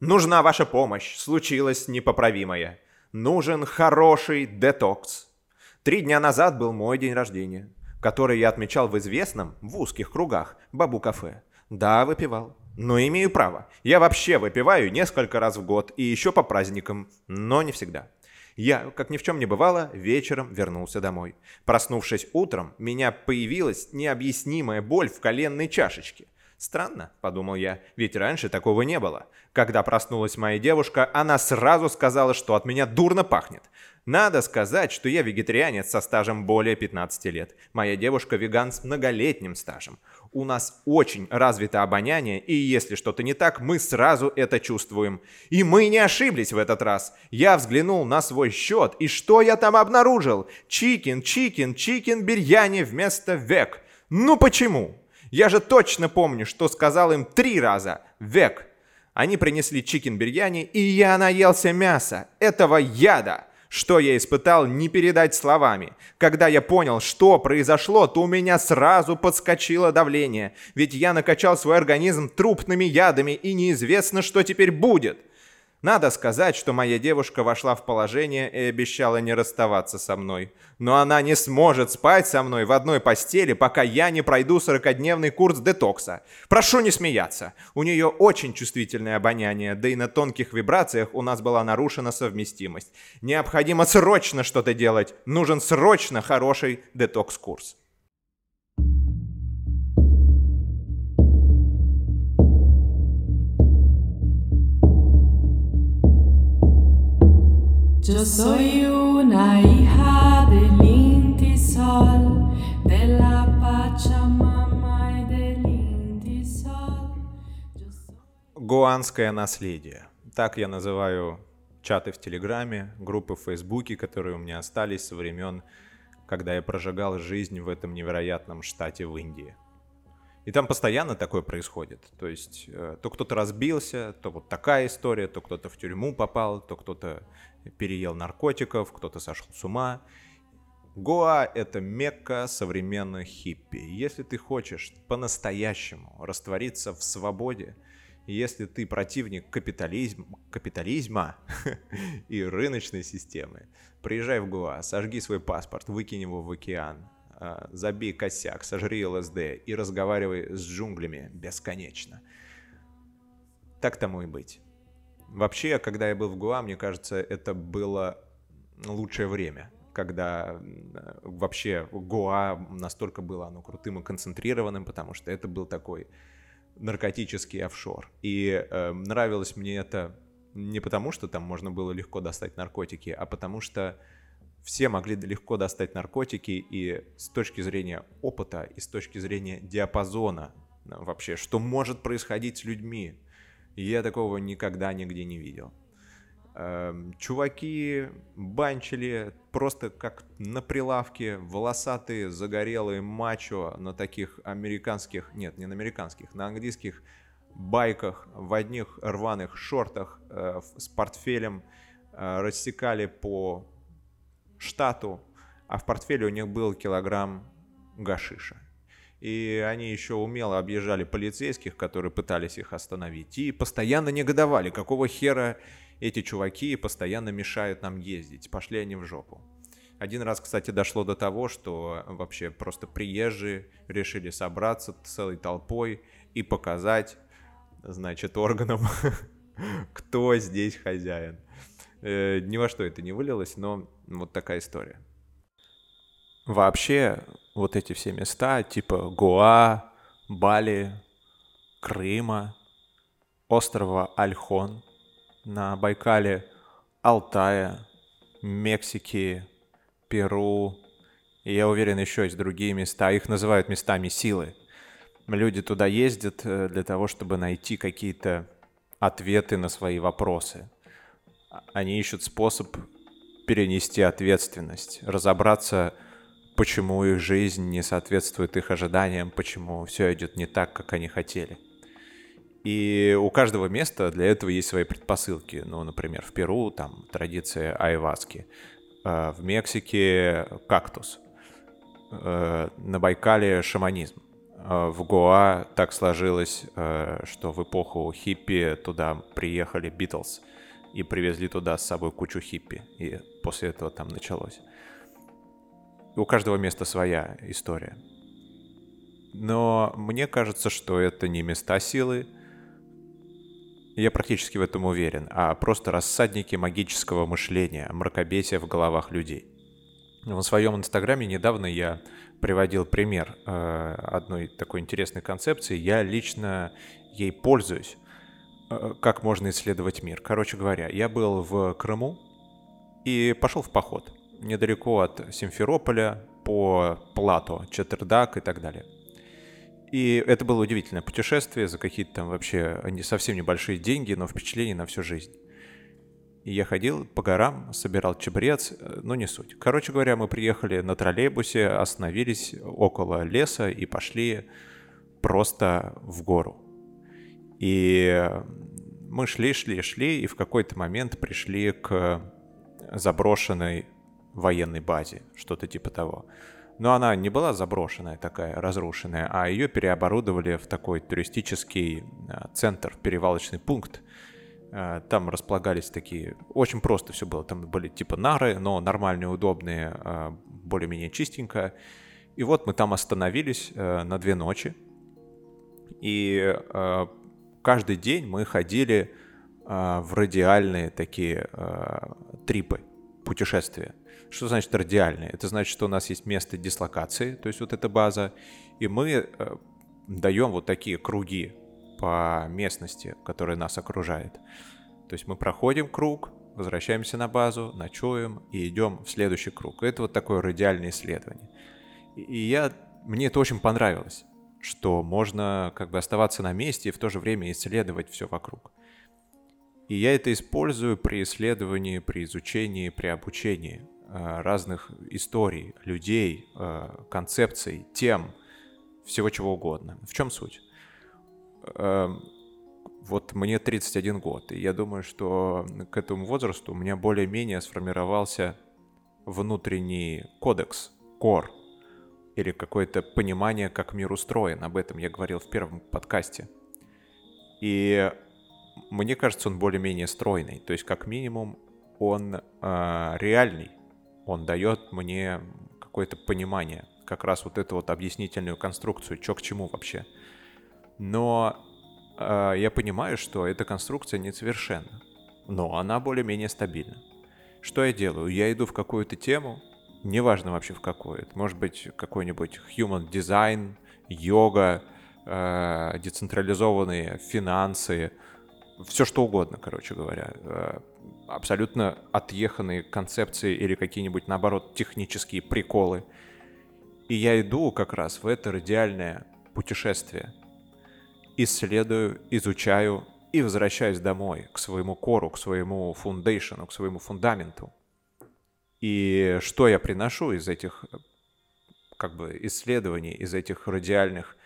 Нужна ваша помощь, случилось непоправимое. Нужен хороший детокс. Три дня назад был мой день рождения, который я отмечал в известном, в узких кругах, бабу-кафе. Да, выпивал. Но имею право. Я вообще выпиваю несколько раз в год и еще по праздникам, но не всегда. Я, как ни в чем не бывало, вечером вернулся домой. Проснувшись утром, меня появилась необъяснимая боль в коленной чашечке. Странно, подумал я, ведь раньше такого не было. Когда проснулась моя девушка, она сразу сказала, что от меня дурно пахнет. Надо сказать, что я вегетарианец со стажем более 15 лет. Моя девушка веган с многолетним стажем. У нас очень развито обоняние, и если что-то не так, мы сразу это чувствуем. И мы не ошиблись в этот раз. Я взглянул на свой счет, и что я там обнаружил? Chicken, chicken, chicken, biryani вместо veg. Ну почему? Я же точно помню, что сказал им три раза «век». Они принесли чикен бирьяни, и я наелся мяса, этого яда. Что я испытал, не передать словами. Когда я понял, что произошло, то у меня сразу подскочило давление. Ведь я накачал свой организм трупными ядами, и неизвестно, что теперь будет. Надо сказать, что моя девушка вошла в положение и обещала не расставаться со мной. Но она не сможет спать со мной в одной постели, пока я не пройду 40-дневный курс детокса. Прошу не смеяться. У нее очень чувствительное обоняние, да и на тонких вибрациях у нас была нарушена совместимость. Необходимо срочно что-то делать. Нужен срочно хороший детокс-курс. Yo soy una hija del Inti Sol, de la Pachamama y del Inti Sol. Гуанское наследие. Так я называю чаты в Телеграме, группы в Фейсбуке, которые у меня остались со времен, когда я прожигал жизнь в этом невероятном штате в Индии. И там постоянно такое происходит. То есть э, то кто-то разбился, то вот такая история, то кто-то в тюрьму попал, то кто-то переел наркотиков, кто-то сошел с ума. Гоа — это мекка современных хиппи. Если ты хочешь по-настоящему раствориться в свободе, если ты противник капитализм, капитализма и рыночной системы, приезжай в Гоа, сожги свой паспорт, выкинь его в океан, забей косяк, сожри ЛСД и разговаривай с джунглями бесконечно. Так тому и быть. Вообще, когда я был в Гуа, мне кажется, это было лучшее время, когда вообще Гуа настолько было оно крутым и концентрированным, потому что это был такой наркотический офшор. И э, нравилось мне это не потому, что там можно было легко достать наркотики, а потому что все могли легко достать наркотики, и с точки зрения опыта, и с точки зрения диапазона вообще, что может происходить с людьми, я такого никогда нигде не видел. Эм, чуваки банчили просто как на прилавке, волосатые, загорелые мачо на таких американских, нет, не на американских, на английских байках, в одних рваных шортах э, с портфелем э, рассекали по штату, а в портфеле у них был килограмм гашиша. И они еще умело объезжали полицейских, которые пытались их остановить. И постоянно негодовали, какого хера эти чуваки постоянно мешают нам ездить. Пошли они в жопу. Один раз, кстати, дошло до того, что вообще просто приезжие решили собраться целой толпой и показать, значит, органам, кто здесь хозяин. Э, ни во что это не вылилось, но вот такая история. Вообще, вот эти все места, типа Гоа, Бали, Крыма, острова Альхон на Байкале, Алтая, Мексики, Перу, и я уверен, еще есть другие места. Их называют местами силы. Люди туда ездят э, для того, чтобы найти какие-то ответы на свои вопросы. Они ищут способ перенести ответственность, разобраться почему их жизнь не соответствует их ожиданиям, почему все идет не так, как они хотели. И у каждого места для этого есть свои предпосылки. Ну, например, в Перу там традиция айваски, э, в Мексике кактус, э, на Байкале шаманизм, э, в Гоа так сложилось, э, что в эпоху хиппи туда приехали Битлз и привезли туда с собой кучу хиппи. И после этого там началось. У каждого места своя история. Но мне кажется, что это не места силы, я практически в этом уверен, а просто рассадники магического мышления, мракобесия в головах людей. В своем инстаграме недавно я приводил пример э, одной такой интересной концепции. Я лично ей пользуюсь. Э, как можно исследовать мир? Короче говоря, я был в Крыму и пошел в поход недалеко от Симферополя по Плато, Четырдак и так далее. И это было удивительное путешествие за какие-то там вообще не совсем небольшие деньги, но впечатление на всю жизнь. И я ходил по горам, собирал чебрец, э, но не суть. Короче говоря, мы приехали на троллейбусе, остановились около леса и пошли просто в гору. И мы шли, шли, шли, и в какой-то момент пришли к заброшенной военной базе, что-то типа того. Но она не была заброшенная такая, разрушенная, а ее переоборудовали в такой туристический а, центр, перевалочный пункт. А, там располагались такие... Очень просто все было. Там были типа нары, но нормальные, удобные, а, более-менее чистенько. И вот мы там остановились на две ночи. И каждый день мы ходили в радиальные такие трипы, путешествия. Что значит радиальные? Это значит, что у нас есть место дислокации, то есть вот эта база, и мы э, даем вот такие круги по местности, которая нас окружает. То есть мы проходим круг, возвращаемся на базу, ночуем и идем в следующий круг. Это вот такое радиальное исследование. И я, мне это очень понравилось, что можно как бы оставаться на месте и в то же время исследовать все вокруг. И я это использую при исследовании, при изучении, при обучении. Э, разных историй, людей, э, концепций, тем, всего чего угодно. В чем суть? Эм, вот мне 31 год, и я думаю, что к этому возрасту у меня более-менее сформировался внутренний кодекс, кор, или какое-то понимание, как мир устроен. Об этом я говорил в первом подкасте. И мне кажется, он более-менее стройный. То есть, как минимум, он э, реальный он дает мне какое-то понимание, как раз вот эту вот объяснительную конструкцию, что к чему вообще. Но э, я понимаю, что эта конструкция несовершенна, но она более-менее стабильна. Что я делаю? Я иду в какую-то тему, неважно вообще в какую. Это может быть какой-нибудь human design, йога, э, децентрализованные финансы, все что угодно, короче говоря. Э, абсолютно отъеханные концепции или какие-нибудь, наоборот, технические приколы. И я иду как раз в это радиальное путешествие. Исследую, изучаю и возвращаюсь домой, к своему кору, к своему фундейшену, к своему фундаменту. И что я приношу из этих как бы исследований, из этих радиальных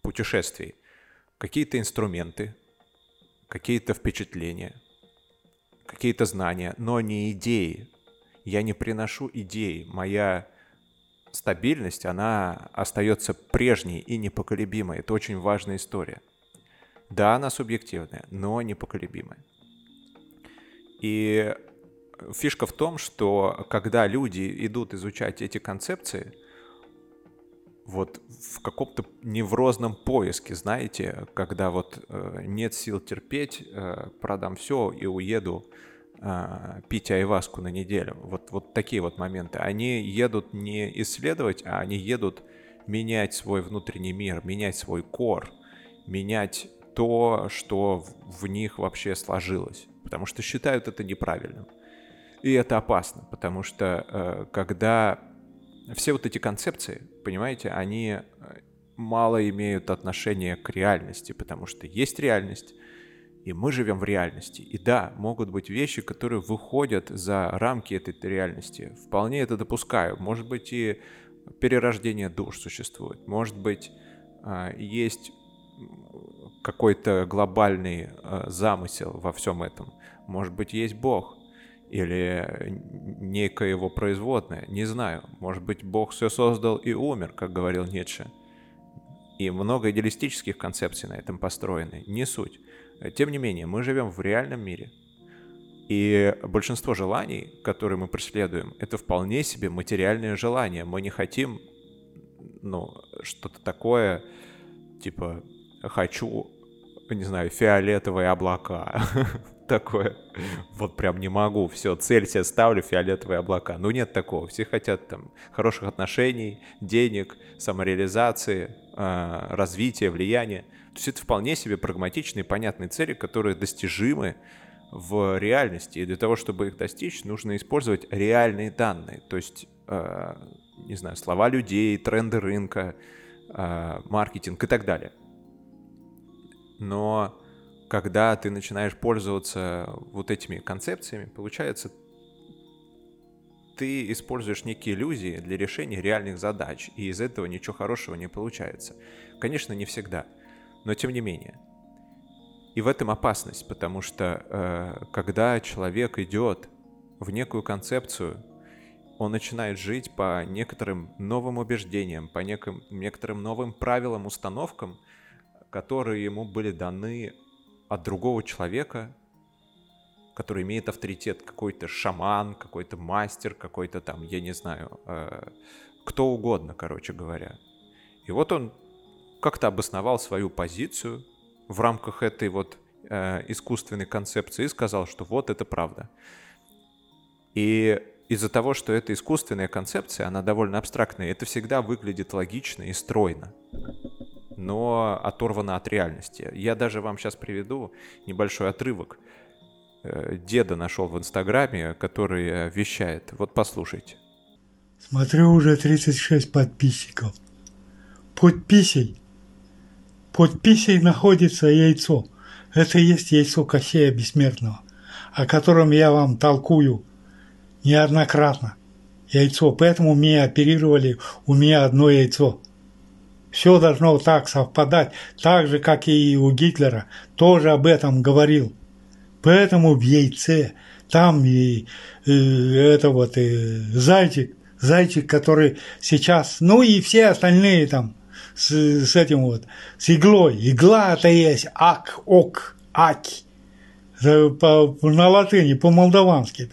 путешествий? Какие-то инструменты, какие-то впечатления – какие-то знания, но не идеи. Я не приношу идеи. Моя стабильность, она остается прежней и непоколебимой. Это очень важная история. Да, она субъективная, но непоколебимая. И фишка в том, что когда люди идут изучать эти концепции, вот в каком-то неврозном поиске, знаете, когда вот э, нет сил терпеть, э, продам все и уеду э, пить айваску на неделю. Вот, вот такие вот моменты. Они едут не исследовать, а они едут менять свой внутренний мир, менять свой кор, менять то, что в них вообще сложилось. Потому что считают это неправильным. И это опасно, потому что э, когда все вот эти концепции, понимаете, они э, мало имеют отношения к реальности, потому что есть реальность, и мы живем в реальности. И да, могут быть вещи, которые выходят за рамки этой реальности. Вполне это допускаю. Может быть и перерождение душ существует. Может быть э, есть какой-то глобальный замысел во всем этом. Может быть есть Бог или некое его производное, не знаю. Может быть, Бог все создал и умер, как говорил Ницше. И много идеалистических концепций на этом построены. Не суть. Тем не менее, мы живем в реальном мире. И большинство желаний, которые мы преследуем, это вполне себе материальные желания. Мы не хотим, ну, что-то такое, типа, хочу, не знаю, фиолетовые облака. Такое. Вот прям не могу. Все, цель себе ставлю, фиолетовые облака. Ну, нет такого. Все хотят там хороших отношений, денег, самореализации, а, развития, влияния. То есть это вполне себе прагматичные, понятные цели, которые достижимы в реальности. И для того, чтобы их достичь, нужно использовать реальные данные. То есть, э, не знаю, слова людей, тренды рынка, э, маркетинг и так далее. Но когда ты начинаешь пользоваться вот этими концепциями, получается, ты используешь некие иллюзии для решения реальных задач, и из этого ничего хорошего не получается. Конечно, не всегда, но тем не менее – и в этом опасность, потому что э, когда человек идет в некую концепцию, он начинает жить по некоторым новым убеждениям, по неким, некоторым новым правилам, установкам, которые ему были даны от другого человека, который имеет авторитет, какой-то шаман, какой-то мастер, какой-то там, я не знаю, э, кто угодно, короче говоря. И вот он как-то обосновал свою позицию, в рамках этой вот э, искусственной концепции и сказал, что вот это правда. И из-за того, что это искусственная концепция, она довольно абстрактная, это всегда выглядит логично и стройно, но оторвано от реальности. Я даже вам сейчас приведу небольшой отрывок. Э, деда нашел в Инстаграме, который э, вещает. Вот послушайте. Смотрю, уже 36 подписчиков. Подписей под писей находится яйцо. Это и есть яйцо Кощея Бессмертного, о котором я вам толкую неоднократно. Яйцо. Поэтому мне оперировали, у меня одно яйцо. Все должно так совпадать, так же, как и у Гитлера. Тоже об этом говорил. Поэтому в яйце там и, и это вот и зайчик, зайчик, который сейчас, ну и все остальные там с, с этим вот, с иглой. Игла это есть ак, ок, аки. По, на латыни, по-молдавански.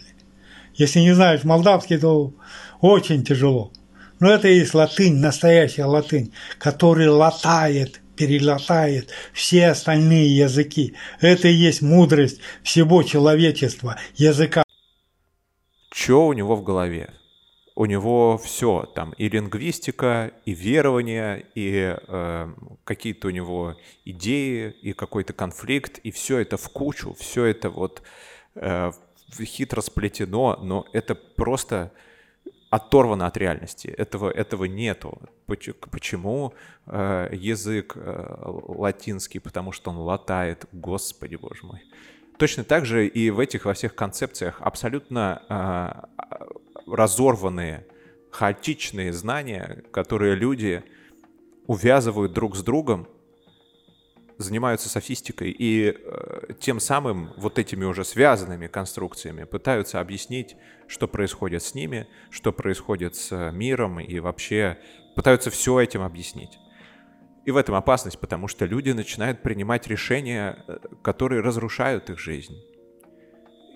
Если не знаешь молдавский, то очень тяжело. Но это и есть латынь, настоящая латынь, которая латает, перелатает все остальные языки. Это и есть мудрость всего человечества, языка. Что у него в голове? у него все, там и лингвистика, и верование, и э, какие-то у него идеи, и какой-то конфликт, и все это в кучу, все это вот э, хитро сплетено, но это просто оторвано от реальности. Этого, этого нету. Почему э, язык э, латинский? Потому что он латает. Господи, боже мой. Точно так же и в этих во всех концепциях абсолютно э, разорванные, хаотичные знания, которые люди увязывают друг с другом, занимаются софистикой и э, тем самым вот этими уже связанными конструкциями пытаются объяснить, что происходит с ними, что происходит с миром и вообще пытаются все этим объяснить. И в этом опасность, потому что люди начинают принимать решения, э, которые разрушают их жизнь.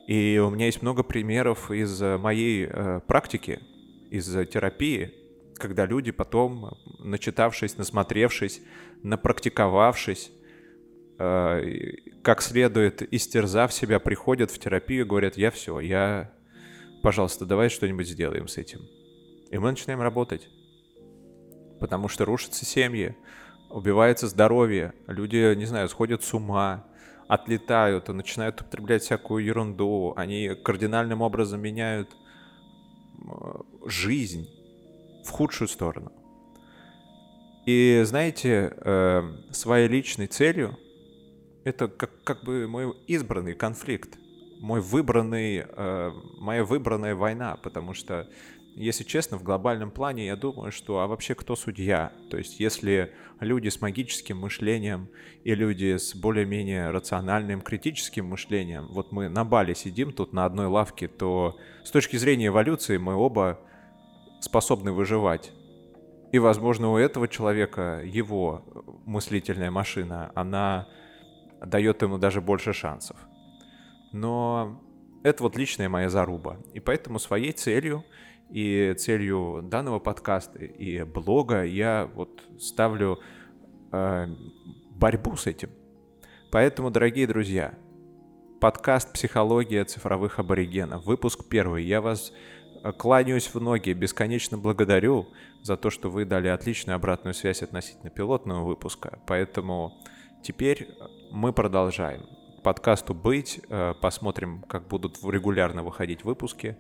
И у меня есть много примеров из э, моей э, практики, из э, терапии, когда люди потом, начитавшись, насмотревшись, напрактиковавшись, э, как следует истерзав себя, приходят в терапию говорят, я все, я, пожалуйста, давай что-нибудь сделаем с этим. И мы начинаем работать. Потому что рушатся семьи, убивается здоровье, люди, не знаю, сходят с ума, отлетают начинают употреблять всякую ерунду, они кардинальным образом меняют жизнь в худшую сторону. И знаете, э, своей личной целью это как, как бы мой избранный конфликт, мой выбранный, э, моя выбранная война, потому что если честно, в глобальном плане я думаю, что а вообще кто судья? То есть если люди с магическим мышлением и люди с более-менее рациональным критическим мышлением, вот мы на Бали сидим тут на одной лавке, то с точки зрения эволюции мы оба способны выживать. И, возможно, у этого человека его мыслительная машина, она дает ему даже больше шансов. Но это вот личная моя заруба. И поэтому своей целью и целью данного подкаста и блога я вот ставлю э, борьбу с этим. Поэтому, дорогие друзья, подкаст «Психология цифровых аборигенов», выпуск первый. Я вас э, кланяюсь в ноги, бесконечно благодарю за то, что вы дали отличную обратную связь относительно пилотного выпуска. Поэтому теперь мы продолжаем. Подкасту быть, э, посмотрим, как будут регулярно выходить выпуски.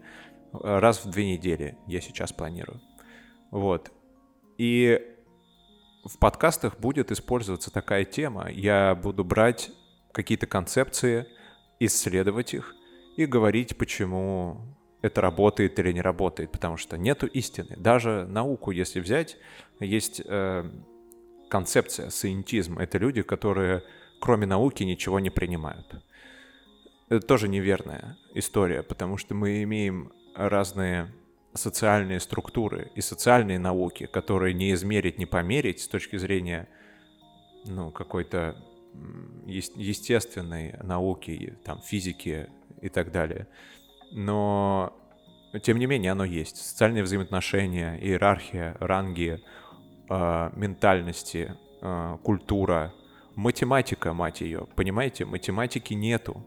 Раз в две недели я сейчас планирую. Вот. И в подкастах будет использоваться такая тема. Я буду брать какие-то концепции, исследовать их и говорить, почему это работает или не работает, потому что нету истины. Даже науку, если взять, есть э, концепция, сcientism. Это люди, которые кроме науки ничего не принимают. Это тоже неверная история, потому что мы имеем разные социальные структуры и социальные науки, которые не измерить, не померить с точки зрения ну, какой-то естественной науки, там, физики и так далее. Но, тем не менее, оно есть. Социальные взаимоотношения, иерархия, ранги, э, ментальности, э, культура, математика, мать ее. Понимаете, математики нету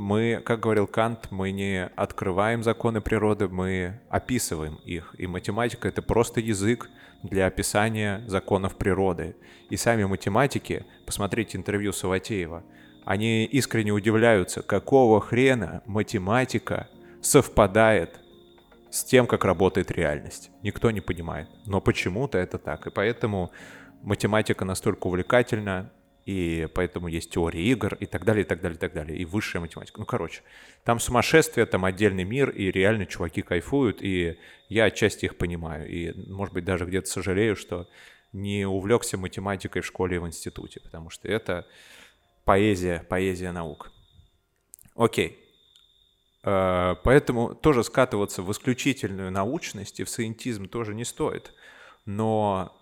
мы, как говорил Кант, мы не открываем законы природы, мы описываем их. И математика — это просто язык для описания законов природы. И сами математики, посмотрите интервью Саватеева, они искренне удивляются, какого хрена математика совпадает с тем, как работает реальность. Никто не понимает. Но почему-то это так. И поэтому математика настолько увлекательна, и поэтому есть теория игр и так далее, и так далее, и так далее, и высшая математика. Ну, короче, там сумасшествие, там отдельный мир, и реально чуваки кайфуют, и я отчасти их понимаю, и, может быть, даже где-то сожалею, что не увлекся математикой в школе и в институте, потому что это поэзия, поэзия наук. Окей. Э, поэтому тоже скатываться в исключительную научность и в сcientism тоже не стоит. Но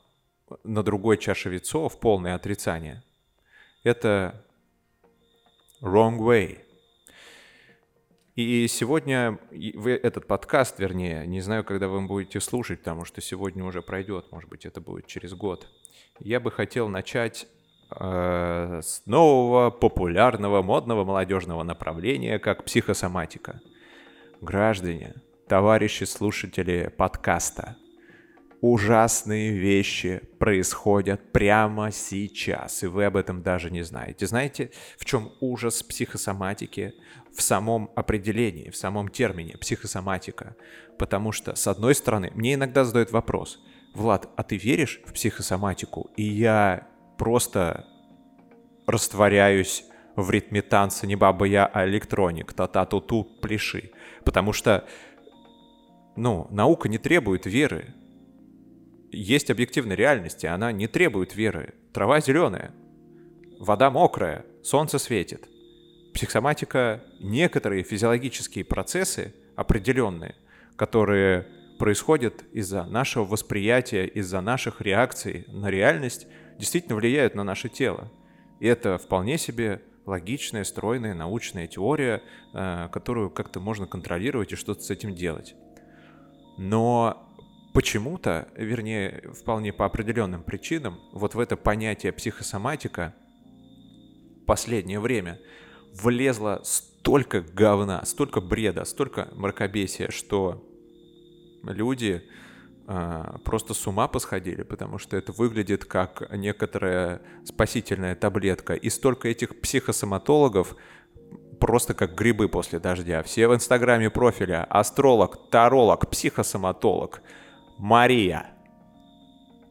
на другой чаше весов полное отрицание – это wrong way. И сегодня вы этот подкаст, вернее, не знаю, когда вы будете слушать, потому что сегодня уже пройдет, может быть, это будет через год. Я бы хотел начать э, с нового популярного модного молодежного направления, как психосоматика. Граждане, товарищи слушатели подкаста – ужасные вещи происходят прямо сейчас, и вы об этом даже не знаете. Знаете, в чем ужас психосоматики? В самом определении, в самом термине психосоматика. Потому что, с одной стороны, мне иногда задают вопрос, Влад, а ты веришь в психосоматику? И я просто растворяюсь в ритме танца не баба я, а электроник, та-та-ту-ту, пляши. Потому что, ну, наука не требует веры, есть объективная реальность, и она не требует веры. Трава зеленая, вода мокрая, солнце светит. Психосоматика — некоторые физиологические процессы определенные, которые происходят из-за нашего восприятия, из-за наших реакций на реальность, действительно влияют на наше тело. И это вполне себе логичная, стройная научная теория, э, которую как-то можно контролировать и что-то с этим делать. Но почему-то, вернее, вполне по определенным причинам, вот в это понятие психосоматика последнее время влезло столько говна, столько бреда, столько мракобесия, что люди просто с ума посходили, потому что это выглядит как некоторая спасительная таблетка. И столько этих психосоматологов просто как грибы после дождя. Все в инстаграме профиля астролог, таролог, психосоматолог – Мария,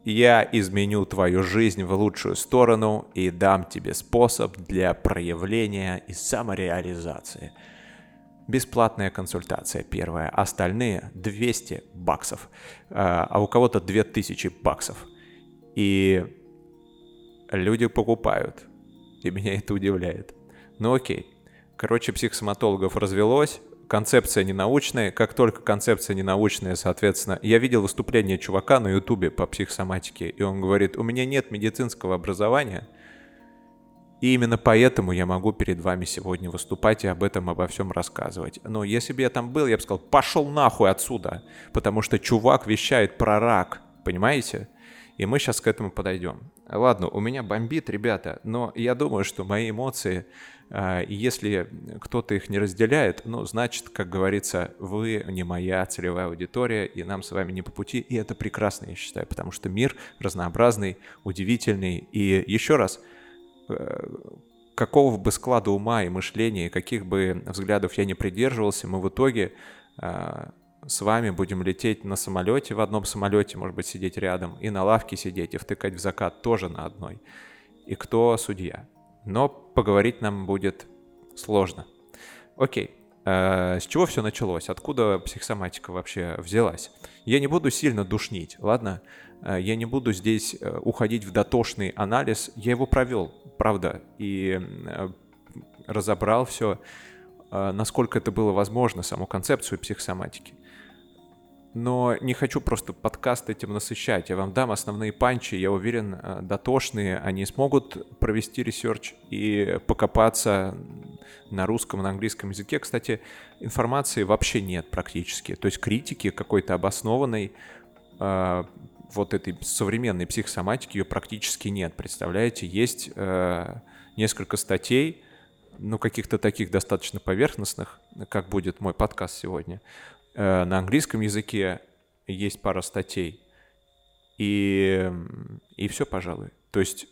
я изменю твою жизнь в лучшую сторону и дам тебе способ для проявления и самореализации. Бесплатная консультация первая, остальные 200 баксов, а, а у кого-то 2000 баксов. И люди покупают, и меня это удивляет. Ну окей. Короче, психосоматологов развелось, концепция ненаучная. Как только концепция ненаучная, соответственно, я видел выступление чувака на ютубе по психосоматике, и он говорит, у меня нет медицинского образования, и именно поэтому я могу перед вами сегодня выступать и об этом, обо всем рассказывать. Но если бы я там был, я бы сказал, пошел нахуй отсюда, потому что чувак вещает про рак, понимаете? И мы сейчас к этому подойдем. Ладно, у меня бомбит, ребята, но я думаю, что мои эмоции, э, если кто-то их не разделяет, ну, значит, как говорится, вы не моя целевая аудитория, и нам с вами не по пути, и это прекрасно, я считаю, потому что мир разнообразный, удивительный, и еще раз, какого бы склада ума и мышления, каких бы взглядов я не придерживался, мы в итоге э, с вами будем лететь на самолете, в одном самолете, может быть, сидеть рядом, и на лавке сидеть, и втыкать в закат тоже на одной. И кто судья? Но поговорить нам будет сложно. Окей, э, с чего все началось? Откуда психосоматика вообще взялась? Я не буду сильно душнить, ладно? Э, я не буду здесь э, уходить в дотошный анализ. Я его провел, правда, и разобрал все, насколько это было возможно, саму концепцию психосоматики но не хочу просто подкаст этим насыщать. Я вам дам основные punch и, я уверен, э, дотошные, они смогут провести research и покопаться на русском, на английском языке. Кстати, информации вообще нет практически. То есть критики какой-то обоснованной э, вот этой современной психосоматики ее практически нет. Представляете, есть э, несколько статей, ну, каких-то таких достаточно поверхностных, как будет мой подкаст сегодня, Э, на английском языке есть пара статей. И, и все, пожалуй. То есть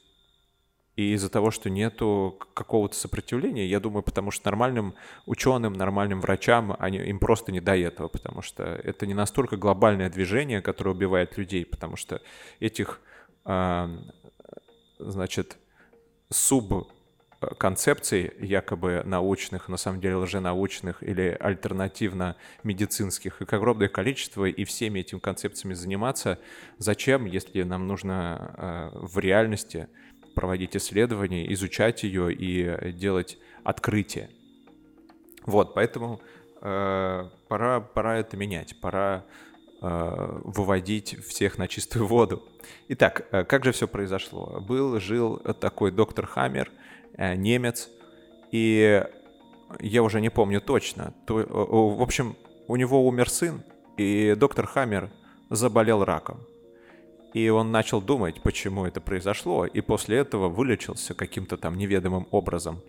и из-за того, что нету какого-то сопротивления, я думаю, потому что нормальным ученым, нормальным врачам, они, им просто не до этого, потому что это не настолько глобальное движение, которое убивает людей, потому что этих, э, значит, суб концепций якобы научных, на самом деле лженаучных или альтернативно-медицинских, их огромное количество, и всеми этими концепциями заниматься зачем, если нам нужно э, в реальности проводить исследования, изучать ее и делать открытие. Вот, поэтому э, пора, пора это менять, пора э, выводить всех на чистую воду. Итак, э, как же все произошло? Был, жил такой доктор Хаммер – Э, немец, и я уже не помню точно. То, в общем, у него умер сын, и доктор Хаммер заболел раком. И он начал думать, почему это произошло, и после этого вылечился каким-то там неведомым образом.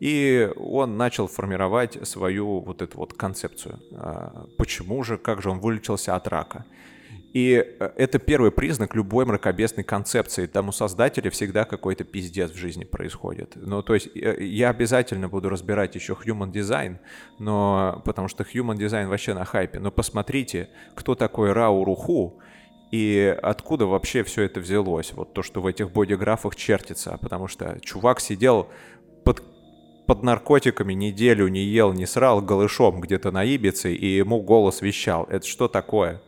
И он начал формировать свою вот эту вот концепцию. А, почему же, как же он вылечился от рака? И э, это первый признак любой мракобесной концепции. Там у создателя всегда какой-то пиздец в жизни происходит. Ну, то есть э, я обязательно буду разбирать еще Human Design, но, потому что Human Design вообще на хайпе. Но посмотрите, кто такой Рау Руху, и откуда вообще все это взялось? Вот то, что в этих бодиграфах чертится. Потому что чувак сидел под под наркотиками неделю не ел, не срал голышом где-то на Ибице, и ему голос вещал. Это что такое?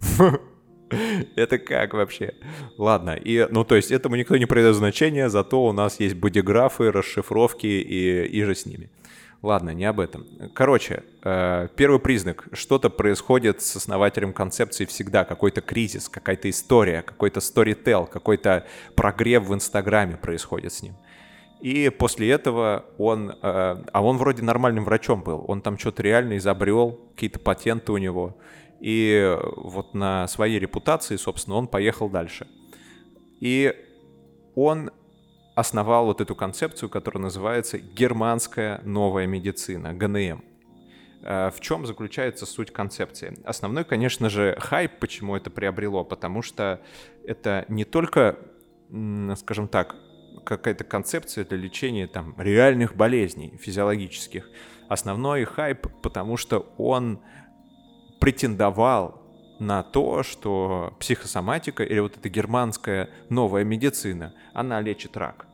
Это как вообще? Ладно, и, ну то есть этому никто не придает значения, зато у нас есть бодиграфы, расшифровки и, и же с ними. Ладно, не об этом. Короче, э, первый признак. Что-то происходит с основателем концепции всегда. Какой-то кризис, какая-то история, какой-то сторител, какой-то прогрев в Инстаграме происходит с ним. И после этого он... Э, а он вроде нормальным врачом был. Он там что-то реально изобрел, какие-то патенты у него. И вот на своей репутации, собственно, он поехал дальше. И он основал вот эту концепцию, которая называется «Германская новая медицина», ГНМ. Э, в чем заключается суть концепции? Основной, конечно же, хайп, почему это приобрело, потому что это не только, скажем так, какая-то концепция для лечения там реальных болезней физиологических. Основной хайп, потому что он претендовал на то, что психосоматика или вот эта германская новая медицина, она лечит рак.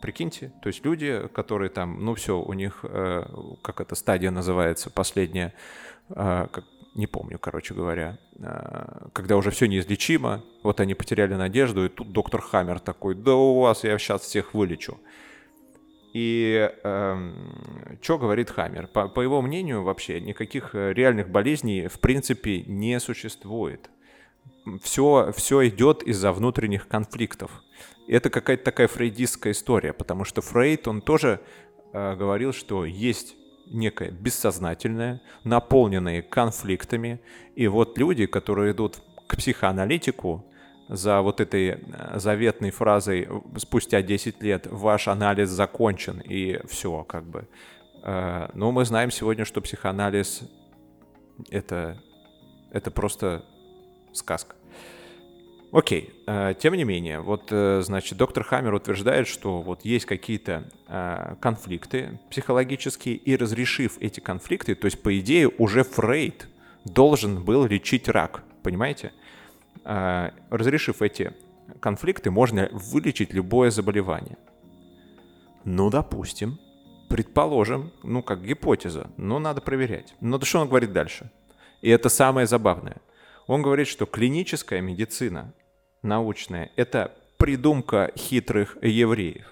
Прикиньте, то есть люди, которые там, ну все, у них, э, как эта стадия называется, последняя, э, как, не помню, короче говоря, э, когда уже все неизлечимо, вот они потеряли надежду, и тут доктор Хаммер такой, да у вас я сейчас всех вылечу. И э, что говорит Хаммер? По, по его мнению, вообще никаких э, реальных болезней в принципе не существует. Все, все идет из-за внутренних конфликтов. Это какая-то такая фрейдистская история, потому что Фрейд, он тоже э, говорил, что есть некое бессознательное, наполненное конфликтами. И вот люди, которые идут к психоаналитику, за вот этой э, заветной фразой спустя 10 лет ваш анализ закончен и все, как бы. Э, но мы знаем сегодня, что психоанализ это, это просто сказка. Окей, э, тем не менее, вот, значит, доктор Хаммер утверждает, что вот есть какие-то конфликты психологические, и разрешив эти конфликты, то есть, по идее, уже Фрейд должен был лечить рак, понимаете? Разрешив эти конфликты, можно вылечить любое заболевание. Ну, допустим, предположим, ну, как гипотеза, но надо проверять. Но что он говорит дальше? И это самое забавное. Он говорит, что клиническая медицина научная – это придумка хитрых евреев,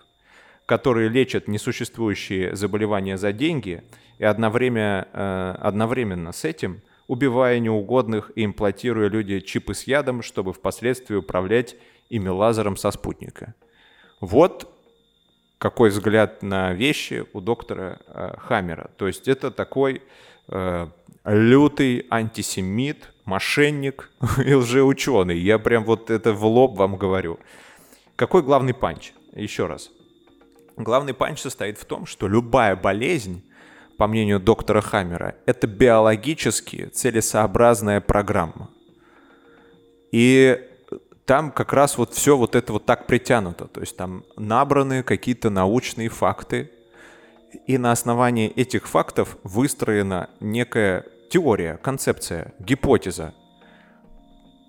которые лечат несуществующие заболевания за деньги и одновременно, э, одновременно с этим – убивая неугодных и имплантируя люди чипы с ядом, чтобы впоследствии управлять ими лазером со спутника. Вот какой взгляд на вещи у доктора э, Хаммера. То есть это такой э, лютый антисемит, мошенник и лжеученый. Я прям вот это в лоб вам говорю. Какой главный punch? Еще раз. Главный punch состоит в том, что любая болезнь по мнению доктора Хаммера, это биологически целесообразная программа. И там как раз вот все вот это вот так притянуто. То есть там набраны какие-то научные факты, и на основании этих фактов выстроена некая теория, концепция, гипотеза,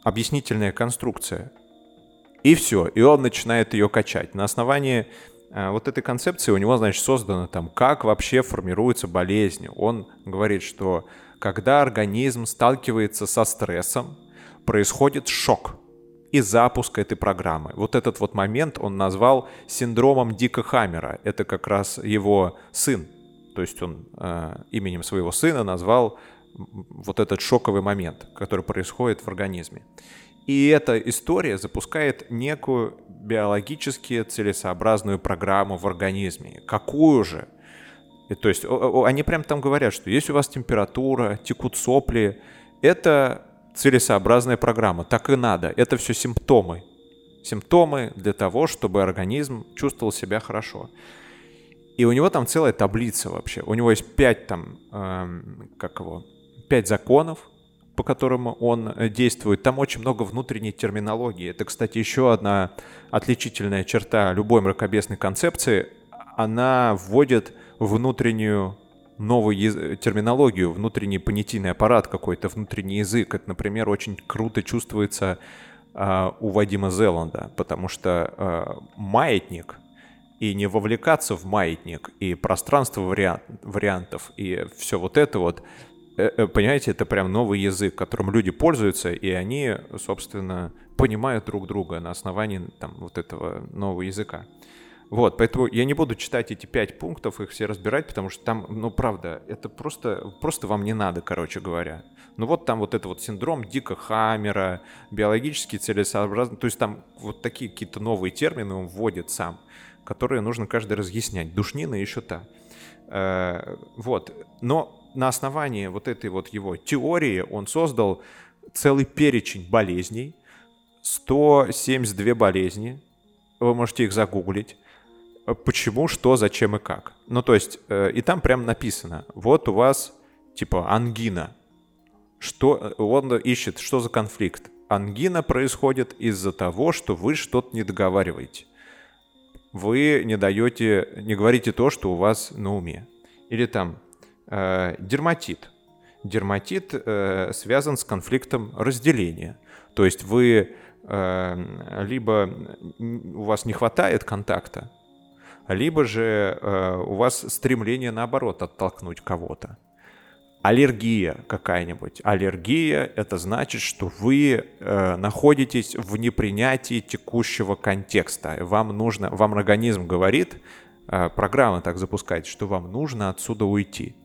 объяснительная конструкция. И все, и он начинает ее качать. На основании Э, вот этой концепции у него, значит, создано там, как вообще формируется болезнь. Он говорит, что когда организм сталкивается со стрессом, происходит шок и запуск этой программы. Вот этот вот момент он назвал синдромом Дика Хаммера. Это как раз его сын. То есть он э, именем своего сына назвал вот этот шоковый момент, который происходит в организме. И эта история запускает некую биологически целесообразную программу в организме. Какую же? И, то есть они прям там говорят, что если у вас температура, текут сопли, это целесообразная программа, так и надо. Это все симптомы. Симптомы для того, чтобы организм чувствовал себя хорошо. И у него там целая таблица вообще. У него есть пять там, эм, как его, пять законов, по которым он э, действует, там очень много внутренней терминологии. Это, кстати, еще одна отличительная черта любой мракобесной концепции. Она вводит внутреннюю новую терминологию, внутренний понятийный аппарат какой-то, внутренний язык. Это, например, очень круто чувствуется э, у Вадима Зеланда, потому что э, маятник и не вовлекаться в маятник, и пространство вариант, вариантов, и все вот это вот, понимаете, это прям новый язык, которым люди пользуются, и они, собственно, понимают друг друга на основании там, вот этого нового языка. Вот, поэтому я не буду читать эти пять пунктов, их все разбирать, потому что там, ну, правда, это просто, просто вам не надо, короче говоря. Ну, вот там вот это вот синдром Дика Хаммера, биологически целесообразно, то есть там вот такие какие-то новые термины он вводит сам, которые нужно каждый разъяснять. Душнина еще та. Э, вот, но на основании вот этой вот его теории он создал целый перечень болезней, 172 болезни, вы можете их загуглить, почему, что, зачем и как. Ну, то есть, э, и там прям написано, вот у вас, типа, ангина. Что, он ищет, что за конфликт. Ангина происходит из-за того, что вы что-то не договариваете. Вы не даете, не говорите то, что у вас на уме. Или там дерматит. Дерматит э, связан с конфликтом разделения. То есть вы э, либо у вас не хватает контакта, либо же у вас стремление наоборот оттолкнуть кого-то. Аллергия какая-нибудь. Аллергия – это значит, что вы э, находитесь в непринятии текущего контекста. Вам нужно, вам организм говорит, э, программы так запускать, что вам нужно отсюда уйти.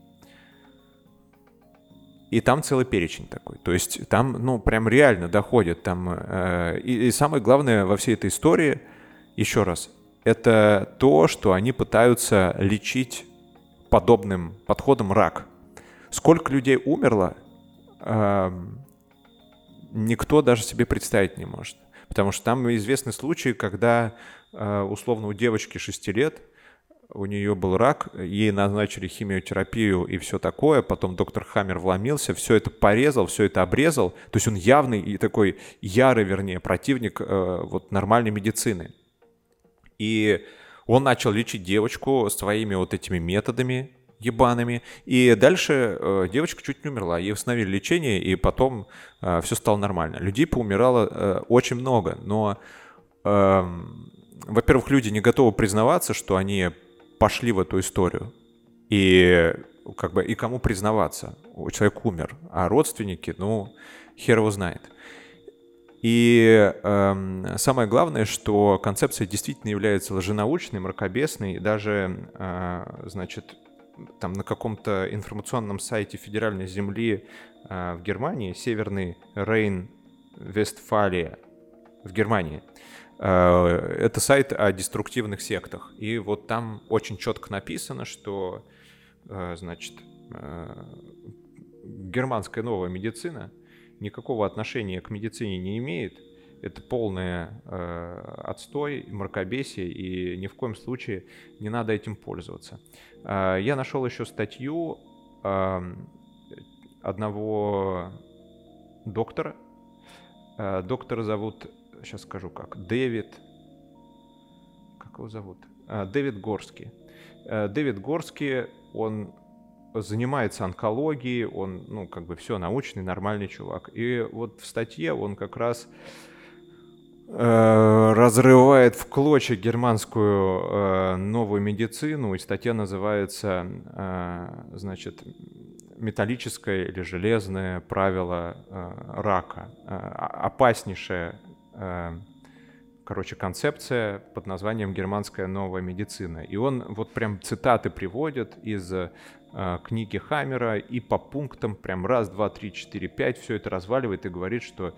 И там целый перечень такой. То есть там, ну, прям реально доходит. Там, э, и, и самое главное во всей этой истории, еще раз, это то, что они пытаются лечить подобным подходом рак. Сколько людей умерло, э, никто даже себе представить не может. Потому что там известны случаи, когда э, условно у девочки 6 лет у нее был рак, ей назначили химиотерапию и все такое, потом доктор Хаммер вломился, все это порезал, все это обрезал, то есть он явный и такой ярый, вернее, противник э, вот нормальной медицины. И он начал лечить девочку своими вот этими методами ебаными, и дальше э, девочка чуть не умерла, ей восстановили лечение, и потом э, все стало нормально. Людей поумирало очень много, но, э, во-первых, люди не готовы признаваться, что они пошли в эту историю. И как бы и кому признаваться? Человек умер, а родственники, ну, хер его знает. И э, самое главное, что концепция действительно является лженаучной, мракобесной. Даже, э, значит, там на каком-то информационном сайте федеральной земли э, в Германии, Северный Рейн, Вестфалия в Германии, это сайт о деструктивных сектах. И вот там очень четко написано, что, э, значит, э, германская новая медицина никакого отношения к медицине не имеет. Это полное отстой, мракобесие, и ни в коем случае не надо этим пользоваться. Я нашел еще статью эм, одного доктора. Доктора зовут сейчас скажу как, Дэвид, как его зовут? А, Дэвид Горский. А, Дэвид Горский, он занимается онкологией, он, ну, как бы все, научный, нормальный чувак. И вот в статье он как раз э, разрывает в клочья германскую э, новую медицину, и статья называется, э, значит, металлическое или железное правило э, рака. Э, опаснейшее Э, короче, концепция под названием «Германская новая медицина». И он вот прям цитаты приводит из э, книги Хаммера и по пунктам прям раз, два, три, четыре, пять все это разваливает и говорит, что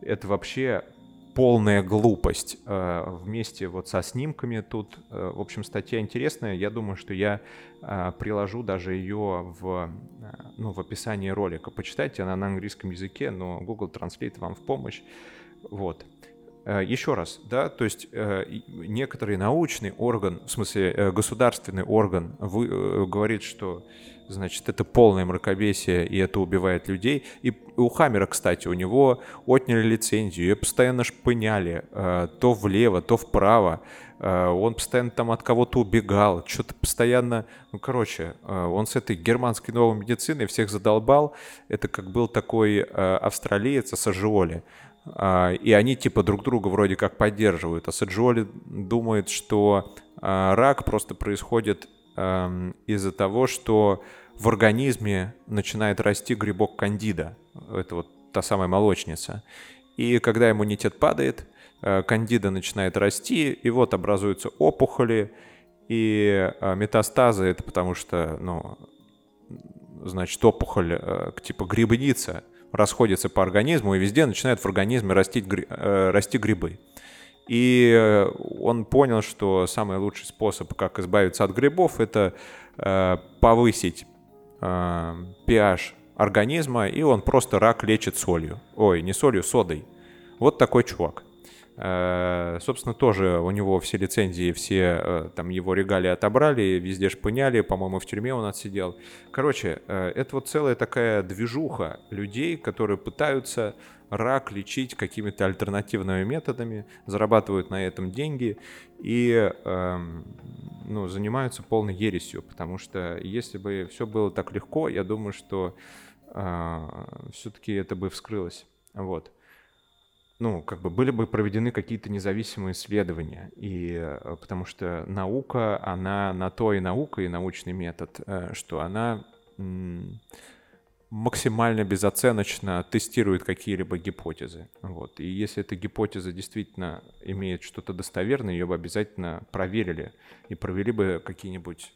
это вообще полная глупость. Э, вместе вот со снимками тут, э, в общем, статья интересная. Я думаю, что я приложу даже ее в, ну, в описании ролика. Почитайте, она на английском языке, но Google Translate вам в помощь. Вот. Э, Еще раз, да, то есть э, некоторый научный орган, в смысле э, государственный орган вы, говорит, что, значит, это полное мракобесие и это убивает людей. И у Хаммера, кстати, у него отняли лицензию, ее постоянно шпыняли то влево, то вправо. Он постоянно там от кого-то убегал, что-то постоянно... Ну, короче, он с этой германской новой медициной всех задолбал. Это как был такой австралиец Асажиоли. А, и они типа друг друга вроде как поддерживают. А Саджоли думает, что а, рак просто происходит из-за того, что в организме начинает расти грибок кандида. Это вот та самая молочница. И когда иммунитет падает, а, кандида начинает расти, и вот образуются опухоли, и метастазы это потому что, ну, значит, опухоль типа грибница, расходятся по организму, и везде начинают в организме расти, э, расти грибы. И э, он понял, что самый лучший способ, как избавиться от грибов, это э, повысить pH организма, и он просто рак лечит солью. Ой, не солью, содой. Вот такой чувак. Э, собственно, тоже у него все лицензии, все э, там его регалии отобрали, везде шпыняли, по-моему, в тюрьме он отсидел. Короче, э, это вот целая такая движуха людей, которые пытаются рак лечить какими-то альтернативными методами, зарабатывают на этом деньги и эм, ну, занимаются полной ересью, потому что если бы все было так легко, я думаю, что э, все-таки это бы вскрылось. Вот ну, как бы были бы проведены какие-то независимые исследования, и э, потому что наука, она на то и наука, и научный метод, э, что она максимально безоценочно тестирует какие-либо гипотезы. Вот. И если эта гипотеза действительно имеет что-то достоверное, ее бы обязательно проверили и провели бы какие-нибудь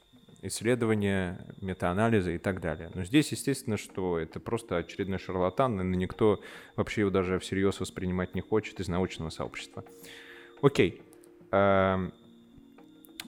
исследования, метаанализы и так далее. Но здесь, естественно, что это просто очередной шарлатан, и никто вообще его даже всерьез воспринимать не хочет из научного сообщества. Окей. Эм,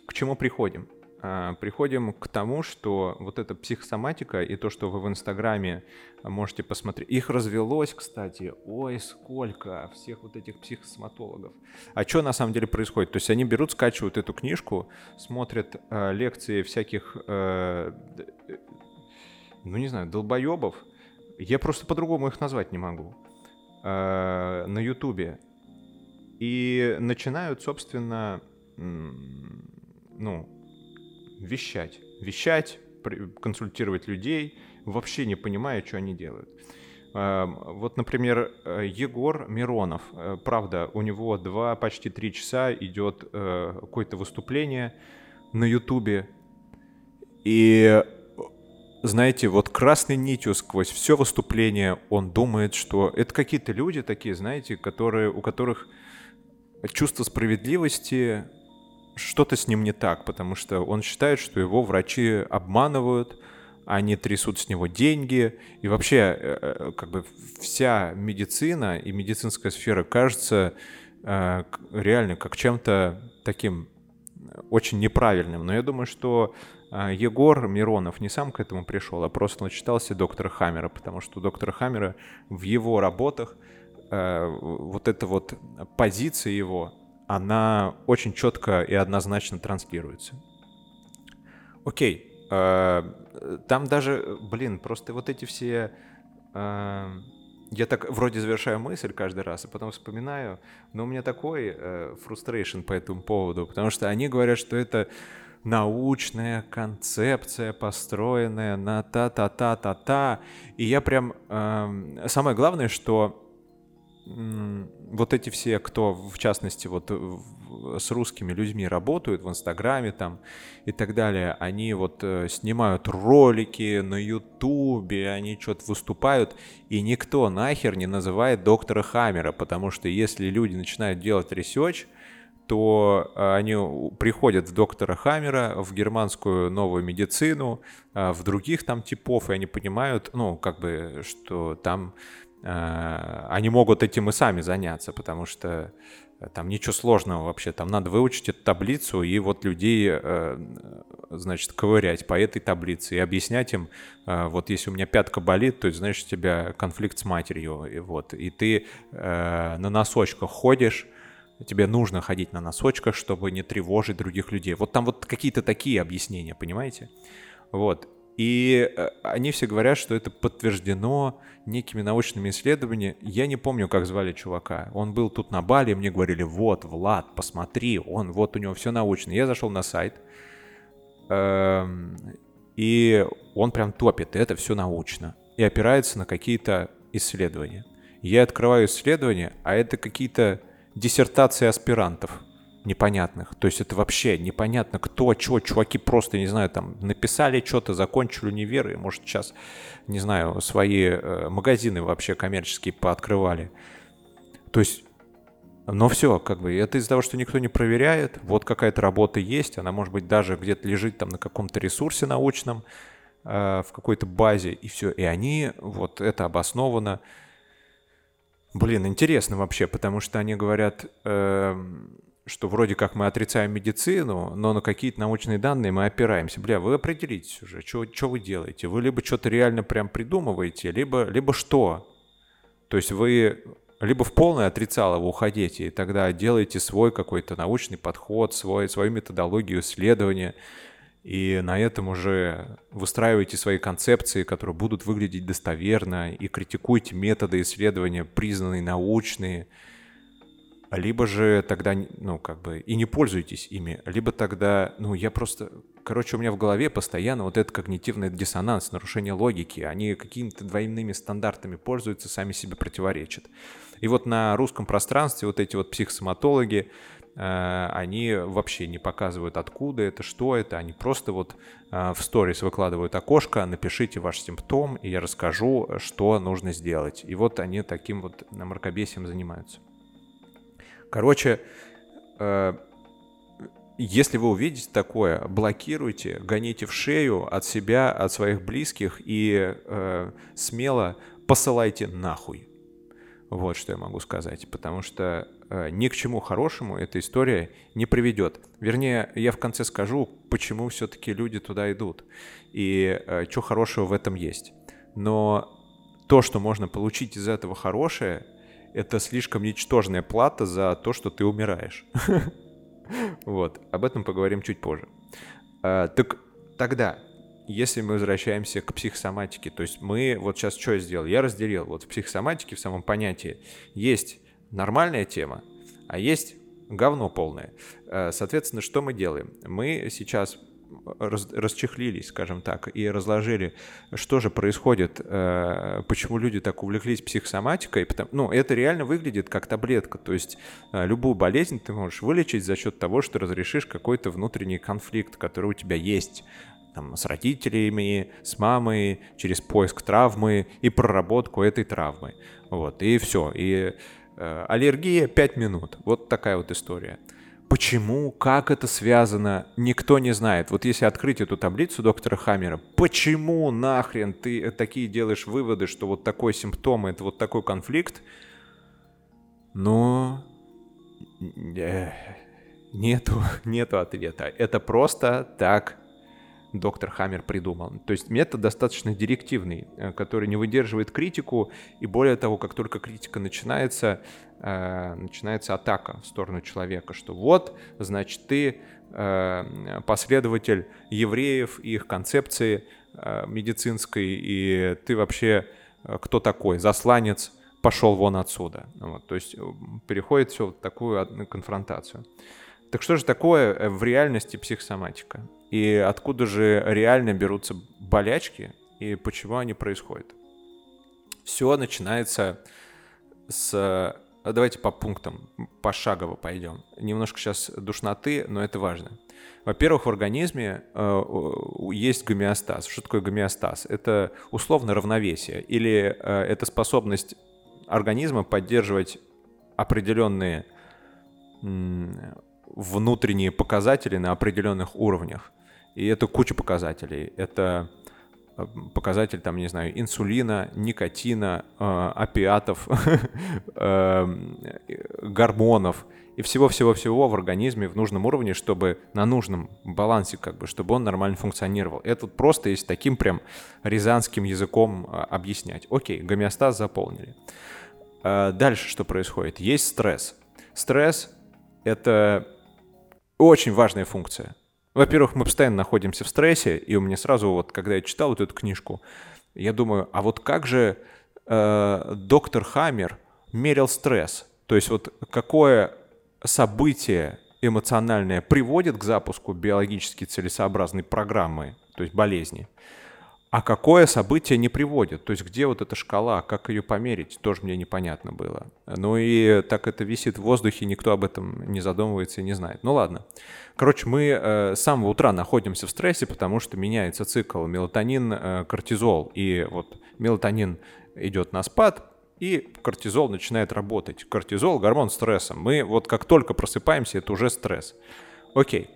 к чему приходим? А, приходим к тому, что вот эта психосоматика и то, что вы в Инстаграме можете посмотреть. Их развелось, кстати, ой, сколько всех вот этих психосоматологов. А что на самом деле происходит? То есть они берут, скачивают эту книжку, смотрят э, лекции всяких, э, ну не знаю, долбоебов. Я просто по-другому их назвать не могу. Э, на Ютубе. И начинают, собственно, ну, вещать. Вещать, консультировать людей, вообще не понимая, что они делают. Эм, вот, например, э, Егор Миронов, э, правда, у него два, почти три часа идет э, какое-то выступление на Ютубе, и знаете, вот красной нитью сквозь все выступление он думает, что это какие-то люди такие, знаете, которые, у которых чувство справедливости что-то с ним не так, потому что он считает, что его врачи обманывают, они трясут с него деньги, и вообще э, э, как бы вся медицина и медицинская сфера кажется э, реально как чем-то таким очень неправильным. Но я думаю, что Егор Миронов не сам к этому пришел, а просто начитался доктора Хаммера, потому что доктора Хаммера в его работах вот эта вот позиция его, она очень четко и однозначно транслируется. Окей, э, там даже, блин, просто вот эти все... Э, я так вроде завершаю мысль каждый раз, а потом вспоминаю, но у меня такой э, frustration по этому поводу, потому что они говорят, что это научная концепция, построенная на та-та-та-та-та. И я прям... Самое главное, что вот эти все, кто, в частности, вот с русскими людьми работают в Инстаграме там и так далее, они вот э, снимают ролики на Ютубе, они что-то выступают, и никто нахер не называет доктора Хаммера, потому что если люди начинают делать research, то э, они приходят в доктора Хаммера, в германскую новую медицину, э, в других там типов, и они понимают, ну, как бы, что там Э, они могут этим и сами заняться, потому что э, там ничего сложного вообще. Там надо выучить эту таблицу и вот людей, э, значит, ковырять по этой таблице и объяснять им, вот если у меня пятка болит, то знаешь, у тебя конфликт с матерью, и вот, и ты на носочках ходишь, тебе нужно ходить на носочках, чтобы не тревожить других людей. Вот там вот какие-то такие объяснения, понимаете? Вот. И э, они все говорят, что это подтверждено некими научными исследованиями. Я не помню, как звали чувака. Он был тут на Бали, мне говорили, вот, Влад, посмотри, он, вот у него все научно. Я зашел на сайт, эм, и он прям топит, это все научно. И опирается на какие-то исследования. Я открываю исследования, а это какие-то диссертации аспирантов непонятных. То есть это вообще непонятно, кто, что, чуваки просто, не знаю, там написали что-то, закончили универ, и, может, сейчас, не знаю, свои э, магазины вообще коммерческие пооткрывали. То есть, но все, как бы, это из-за того, что никто не проверяет, вот какая-то работа есть, она, может быть, даже где-то лежит там на каком-то ресурсе научном, э, в какой-то базе, и все. И они, вот это обосновано. Блин, интересно вообще, потому что они говорят... Э, что вроде как мы отрицаем медицину, но на какие-то научные данные мы опираемся. Бля, вы определитесь уже, что вы делаете. Вы либо что-то реально прям придумываете, либо, либо что. То есть вы либо в полное отрицалово уходите, и тогда делаете свой какой-то научный подход, свой, свою методологию исследования, и на этом уже выстраиваете свои концепции, которые будут выглядеть достоверно, и критикуйте методы исследования, признанные научные, либо же тогда, ну, как бы, и не пользуйтесь ими, либо тогда, ну, я просто, короче, у меня в голове постоянно вот этот когнитивный диссонанс, нарушение логики, они какими-то двойными стандартами пользуются, сами себе противоречат. И вот на русском пространстве вот эти вот психосоматологи, э, они вообще не показывают, откуда это, что это. Они просто вот э, в сторис выкладывают окошко, напишите ваш симптом, и я расскажу, что нужно сделать. И вот они таким вот мракобесием занимаются. Короче, э, если вы увидите такое, блокируйте, гоните в шею от себя, от своих близких и э, смело посылайте нахуй. Вот что я могу сказать, потому что э, ни к чему хорошему эта история не приведет. Вернее, я в конце скажу, почему все-таки люди туда идут и э, что хорошего в этом есть. Но то, что можно получить из этого хорошее, это слишком ничтожная плата за то, что ты умираешь. Вот, об этом поговорим чуть позже. А, так тогда, если мы возвращаемся к психосоматике, то есть мы вот сейчас что я сделал? Я разделил. Вот в психосоматике, в самом понятии, есть нормальная тема, а есть говно полное. А, соответственно, что мы делаем? Мы сейчас раз, расчехлились, скажем так, и разложили, что же происходит, э, почему люди так увлеклись психосоматикой. Потому, ну, это реально выглядит как таблетка. То есть э, любую болезнь ты можешь вылечить за счет того, что разрешишь какой-то внутренний конфликт, который у тебя есть там, с родителями, с мамой, через поиск травмы и проработку этой травмы. Вот, и все. И э, аллергия 5 минут. Вот такая вот история. Почему, как это связано, никто не знает. Вот если открыть эту таблицу доктора Хаммера, почему нахрен ты такие делаешь выводы, что вот такой симптом, это вот такой конфликт, но э, нету, нету ответа. Это просто так доктор Хаммер придумал. То есть метод достаточно директивный, э, который не выдерживает критику, и более того, как только критика начинается, э, начинается атака в сторону человека, что вот, значит, ты э, последователь евреев и их концепции медицинской, и ты вообще кто такой, засланец, пошел вон отсюда. Вот, то есть переходит все в такую конфронтацию. Так что же такое в реальности психосоматика? И откуда же реально берутся болячки и почему они происходят? Все начинается с... Давайте по пунктам, пошагово пойдем. Немножко сейчас душноты, но это важно. Во-первых, в организме э, есть гомеостаз. Что такое гомеостаз? Это условно равновесие или э, это способность организма поддерживать определенные внутренние показатели на определенных уровнях. И это куча показателей. Это э, показатель, там, не знаю, инсулина, никотина, э, опиатов, э, гормонов и всего-всего-всего в организме в нужном уровне, чтобы на нужном балансе, как бы, чтобы он нормально функционировал. Это просто есть таким прям рязанским языком э, объяснять. Окей, гомеостаз заполнили. Э, дальше что происходит? Есть стресс. Стресс — это очень важная функция. Во-первых, мы постоянно находимся в стрессе, и у меня сразу, вот когда я читал вот эту книжку, я думаю, а вот как же э, доктор Хаммер мерил стресс? То есть вот какое событие эмоциональное приводит к запуску биологически целесообразной программы, то есть болезни? А какое событие не приводит? То есть где вот эта шкала, как ее померить, тоже мне непонятно было. Ну и так это висит в воздухе, никто об этом не задумывается и не знает. Ну ладно. Короче, мы э, с самого утра находимся в стрессе, потому что меняется цикл мелатонин-кортизол. Э, и вот мелатонин идет на спад, и кортизол начинает работать. Кортизол – гормон стресса. Мы вот как только просыпаемся, это уже стресс. Окей.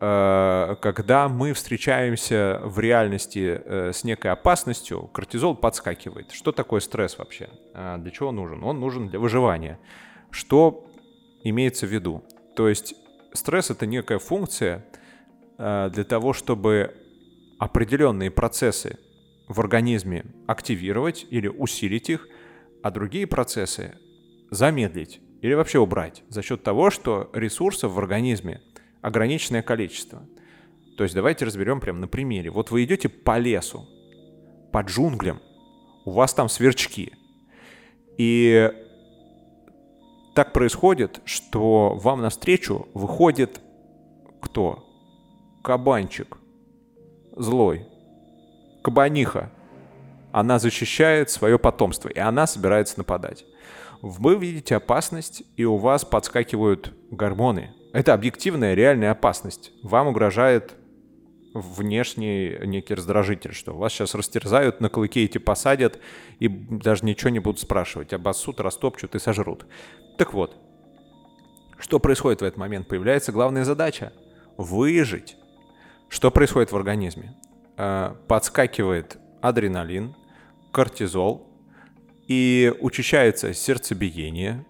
Э, когда мы встречаемся в реальности э, с некой опасностью, кортизол подскакивает. Что такое стресс вообще? Э, для чего он нужен? Он нужен для выживания. Что имеется в виду? То есть стресс — это некая функция для того, чтобы определенные процессы в организме активировать или усилить их, а другие процессы замедлить или вообще убрать за счет того, что ресурсов в организме ограниченное количество. То есть давайте разберем прямо на примере. Вот вы идете по лесу, по джунглям, у вас там сверчки. И так происходит, что вам навстречу выходит кто? Кабанчик. Злой. Кабаниха. Она защищает свое потомство, и она собирается нападать. Вы видите опасность, и у вас подскакивают гормоны. Это объективная, реальная опасность. Вам угрожает внешний некий раздражитель, что вас сейчас растерзают, на клыке эти посадят и даже ничего не будут спрашивать. Обоссут, растопчут и сожрут. Так вот, что происходит в этот момент? Появляется главная задача — выжить. Что происходит в организме? Э, подскакивает адреналин, кортизол, и учащается сердцебиение,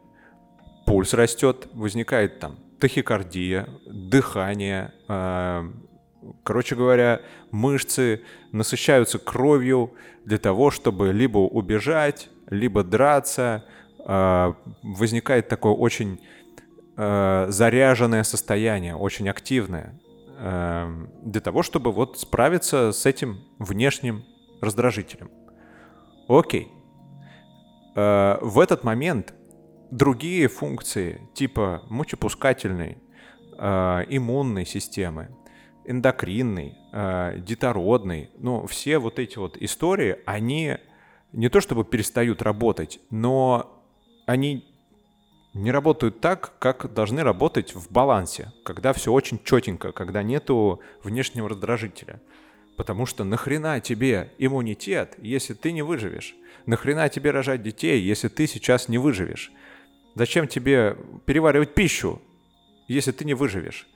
пульс растет, возникает там тахикардия, дыхание, э, короче говоря, мышцы насыщаются кровью для того, чтобы либо убежать, либо драться. Э, возникает такое очень заряженное состояние, очень активное. Для того, чтобы вот справиться с этим внешним раздражителем. Окей. Э, в этот момент другие функции типа мочепускательной, э, иммунной системы, эндокринной, э, детородной, ну, все вот эти вот истории, они не то чтобы перестают работать, но они не работают так, как должны работать в балансе, когда все очень четенько, когда нету внешнего раздражителя. Потому что нахрена тебе иммунитет, если ты не выживешь? Нахрена тебе рожать детей, если ты сейчас не выживешь? Зачем тебе переваривать пищу, если ты не выживешь?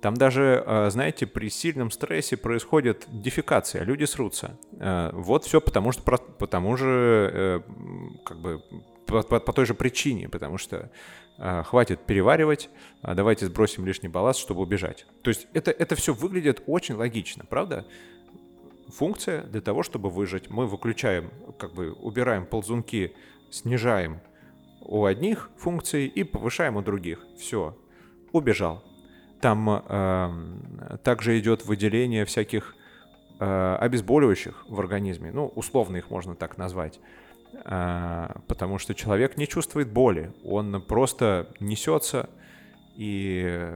Там даже, э, знаете, при сильном стрессе происходит дефекация, люди срутся. Э, вот все потому что потому же э, как бы по, по, по той же причине, потому что хватит переваривать, а давайте сбросим лишний балласт, чтобы убежать. То есть это, это все выглядит очень логично, правда? Функция для того, чтобы выжить. Мы выключаем, как бы убираем ползунки, снижаем у одних функций и повышаем у других. Все, убежал. Там э, также идет выделение всяких э, обезболивающих в организме. Ну, условно их можно так назвать. А, потому что человек не чувствует боли, он просто несется, и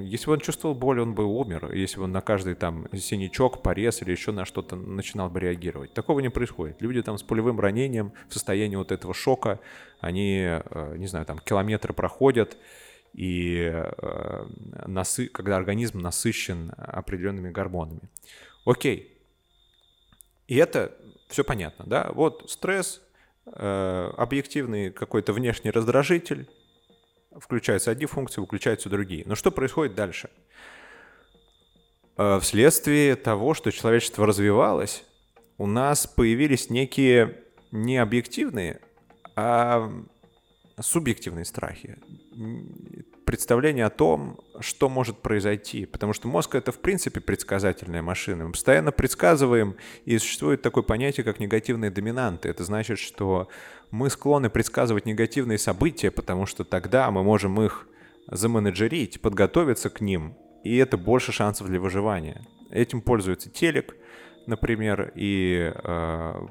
если бы он чувствовал боль, он бы умер, если бы он на каждый там синячок, порез или еще на что-то начинал бы реагировать. Такого не происходит. Люди там с пулевым ранением, в состоянии вот этого шока, они, э, не знаю, там километры проходят, и э, насы... когда организм насыщен определенными гормонами. Окей. И это все понятно, да? Вот стресс, Э, объективный какой-то внешний раздражитель, включаются одни функции, выключаются другие. Но что происходит дальше? Э, вследствие того, что человечество развивалось, у нас появились некие не объективные, а субъективные страхи представление о том, что может произойти. Потому что мозг — это, в принципе, предсказательная машина. Мы постоянно предсказываем, и существует такое понятие, как негативные доминанты. Это значит, что мы склонны предсказывать негативные события, потому что тогда мы можем их заменеджерить, подготовиться к ним, и это больше шансов для выживания. Этим пользуется телек, например, и э,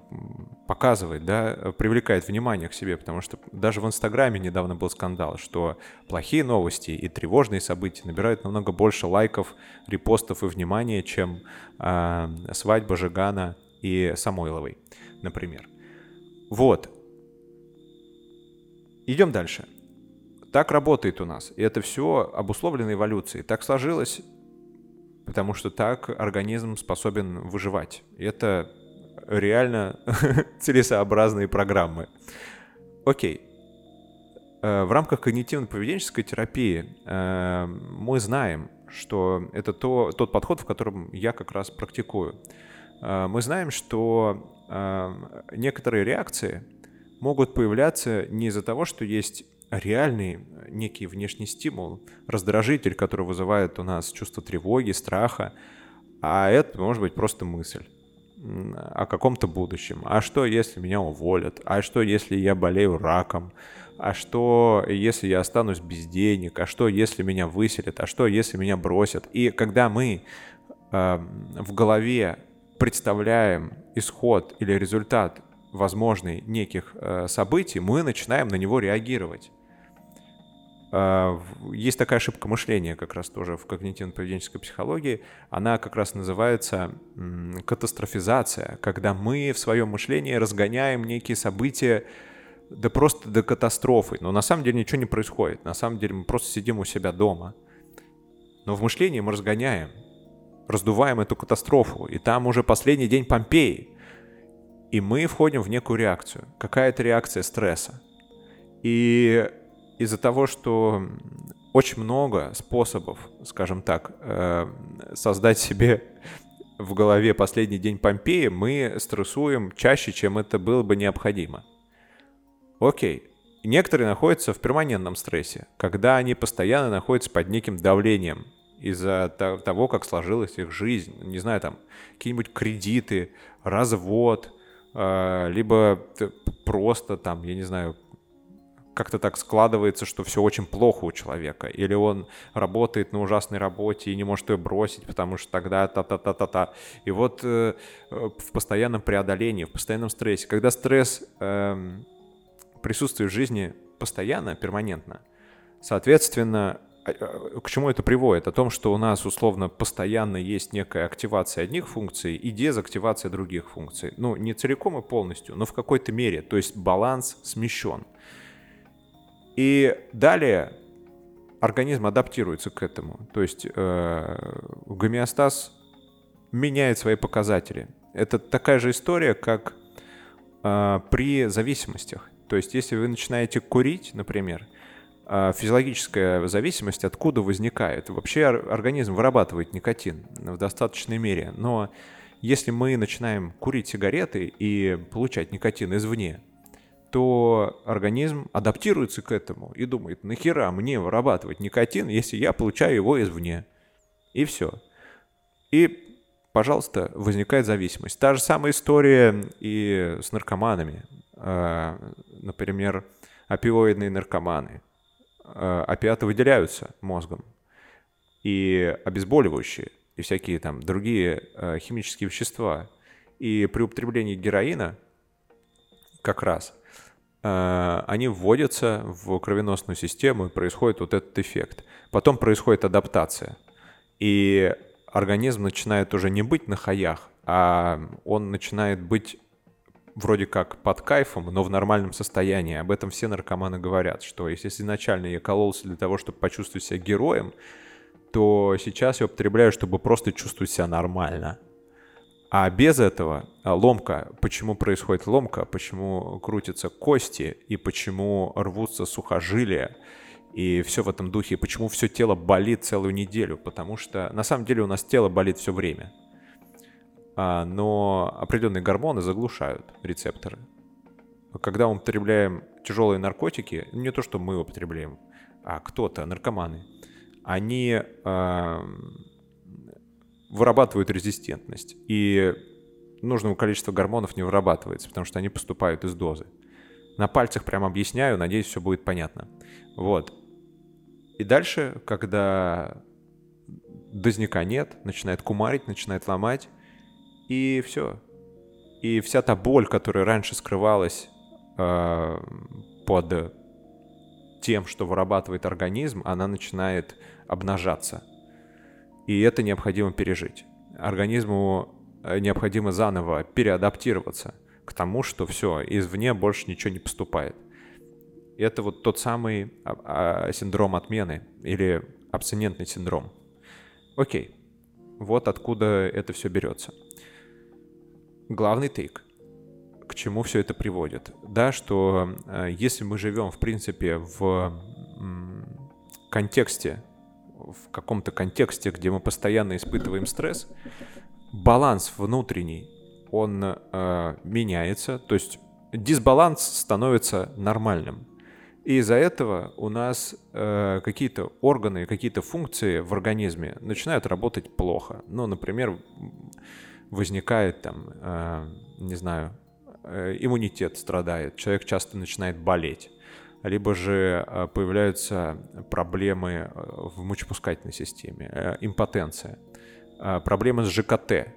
показывает, да, привлекает внимание к себе, потому что даже в Инстаграме недавно был скандал, что плохие новости и тревожные события набирают намного больше лайков, репостов и внимания, чем э, свадьба Жигана и Самойловой, например. Вот. Идем дальше. Так работает у нас. И это все обусловлено эволюцией. Так сложилось потому что так организм способен выживать. И это реально целесообразные программы. Окей. Э, в рамках когнитивно-поведенческой терапии э, мы знаем, что это то, тот подход, в котором я как раз практикую. Э, мы знаем, что некоторые реакции могут появляться не из-за того, что есть реальный э, некий внешний стимул, раздражитель, который вызывает у нас чувство тревоги, страха, а это может быть просто мысль о каком-то будущем. А что, если меня уволят? А что, если я болею раком? А что, если я останусь без денег? А что, если меня выселят? А что, если меня бросят? И когда мы э, в голове представляем исход или результат возможный неких э, событий, мы начинаем на него реагировать. Э, есть такая ошибка мышления как раз тоже в когнитивно-поведенческой психологии. Она как раз называется катастрофизация, когда мы в своем мышлении разгоняем некие события да просто до катастрофы. Но на самом деле ничего не происходит. На самом деле мы просто сидим у себя дома. Но в мышлении мы разгоняем, раздуваем эту катастрофу. И там уже последний день Помпеи. И мы входим в некую реакцию. Какая это реакция стресса? И из-за того, что очень много способов, скажем так, э, создать себе в голове последний день Помпеи, мы стрессуем чаще, чем это было бы необходимо. Окей. Некоторые находятся в перманентном стрессе, когда они постоянно находятся под неким давлением из-за того, как сложилась их жизнь. Не знаю, там, какие-нибудь кредиты, развод, а, либо просто там, я не знаю, как-то так складывается, что все очень плохо у человека. Или он работает на ужасной работе и не может ее бросить, потому что тогда та-та-та-та-та. И вот э, в постоянном преодолении, в постоянном стрессе. Когда стресс э, присутствует в жизни постоянно, перманентно, соответственно, а, а, к чему это приводит? О том, что у нас условно постоянно есть некая активация одних функций и дезактивация других функций. Ну, не целиком и полностью, но в какой-то мере. То есть баланс смещен. И далее организм адаптируется к этому. То есть э, гомеостаз меняет свои показатели. Это такая же история, как э, при зависимостях. То есть если вы начинаете курить, например, э, физиологическая зависимость откуда возникает? Вообще организм вырабатывает никотин в достаточной мере, но если мы начинаем курить сигареты и получать никотин извне, то организм адаптируется к этому и думает, нахера мне вырабатывать никотин, если я получаю его извне. И все. И, пожалуйста, возникает зависимость. Та же самая история и с наркоманами. А, например, опиоидные наркоманы. А, опиаты выделяются мозгом. И обезболивающие, и всякие там другие а, химические вещества. И при употреблении героина как раз – они вводятся в кровеносную систему, и происходит вот этот эффект. Потом происходит адаптация. И организм начинает уже не быть на хаях, а он начинает быть вроде как под кайфом, но в нормальном состоянии. Об этом все наркоманы говорят, что если изначально я кололся для того, чтобы почувствовать себя героем, то сейчас я употребляю, чтобы просто чувствовать себя нормально. А без этого а, ломка, почему происходит ломка, почему крутятся кости и почему рвутся сухожилия, и все в этом духе, почему все тело болит целую неделю, потому что на самом деле у нас тело болит все время. А, но определенные гормоны заглушают рецепторы. Когда мы употребляем тяжелые наркотики, не то, что мы употребляем, а кто-то, наркоманы, они вырабатывают резистентность. И нужного количества гормонов не вырабатывается, потому что они поступают из дозы. На пальцах прям объясняю, надеюсь, все будет понятно. Вот. И дальше, когда дозника нет, начинает кумарить, начинает ломать, и все. И вся та боль, которая раньше скрывалась э, под тем, что вырабатывает организм, она начинает обнажаться. И это необходимо пережить. Организму э, необходимо заново переадаптироваться к тому, что все, извне больше ничего не поступает. Это вот тот самый а, а, синдром отмены или абстинентный синдром. Окей, вот откуда это все берется. Главный тейк. К чему все это приводит? Да, что э, если мы живем, в принципе, в контексте в каком-то контексте, где мы постоянно испытываем стресс, баланс внутренний, он э, меняется, то есть дисбаланс становится нормальным. И из-за этого у нас э, какие-то органы, какие-то функции в организме начинают работать плохо. Ну, например, возникает там, э, не знаю, э, иммунитет страдает, человек часто начинает болеть либо же э, появляются проблемы э, в мочепускательной системе, э, импотенция, проблемы с ЖКТ,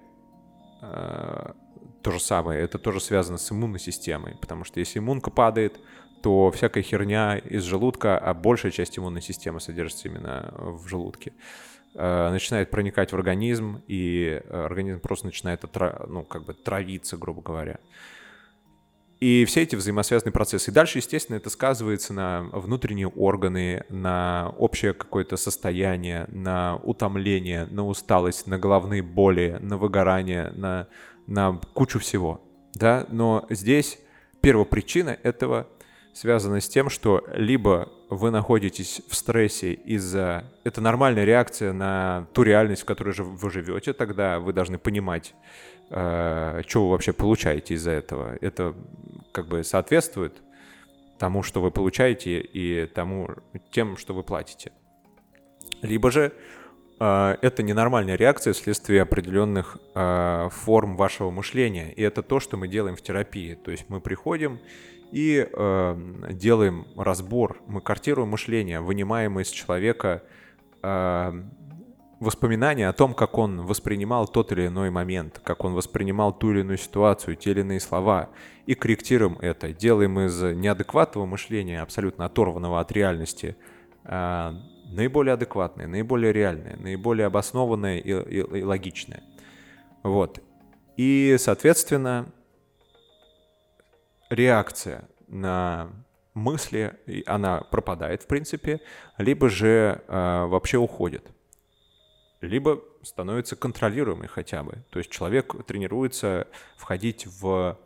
то же самое, это тоже связано с иммунной системой, потому что если иммунка падает, то всякая херня из желудка, а большая часть иммунной системы содержится именно в желудке, начинает проникать в организм, и организм просто начинает отра... ну, как бы травиться, грубо говоря. И все эти взаимосвязанные процессы. И дальше, естественно, это сказывается на внутренние органы, на общее какое-то состояние, на утомление, на усталость, на головные боли, на выгорание, на, на кучу всего. Да? Но здесь первопричина этого связана с тем, что либо вы находитесь в стрессе из-за... Это нормальная реакция на ту реальность, в которой вы живете, тогда вы должны понимать, э, что вы вообще получаете из-за этого. Это как бы соответствует тому, что вы получаете, и тому, тем, что вы платите. Либо же э, это ненормальная реакция вследствие определенных э, форм вашего мышления. И это то, что мы делаем в терапии. То есть мы приходим и э, делаем разбор, мы картируем мышление, вынимаем из человека э, воспоминания о том, как он воспринимал тот или иной момент, как он воспринимал ту или иную ситуацию, те или иные слова, и корректируем это, делаем из неадекватного мышления, абсолютно оторванного от реальности, э, наиболее адекватное, наиболее реальное, наиболее обоснованное и, и, и логичное. Вот. И, соответственно, реакция на мысли, она пропадает, в принципе, либо же э, вообще уходит, либо становится контролируемой хотя бы. То есть человек тренируется входить в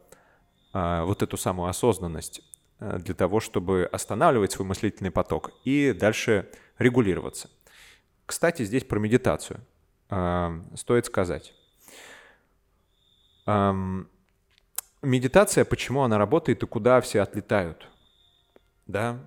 э, вот эту самую осознанность э, для того, чтобы останавливать свой мыслительный поток и дальше регулироваться. Кстати, здесь про медитацию э, стоит сказать. Эм, медитация, почему она работает и куда все отлетают? Да.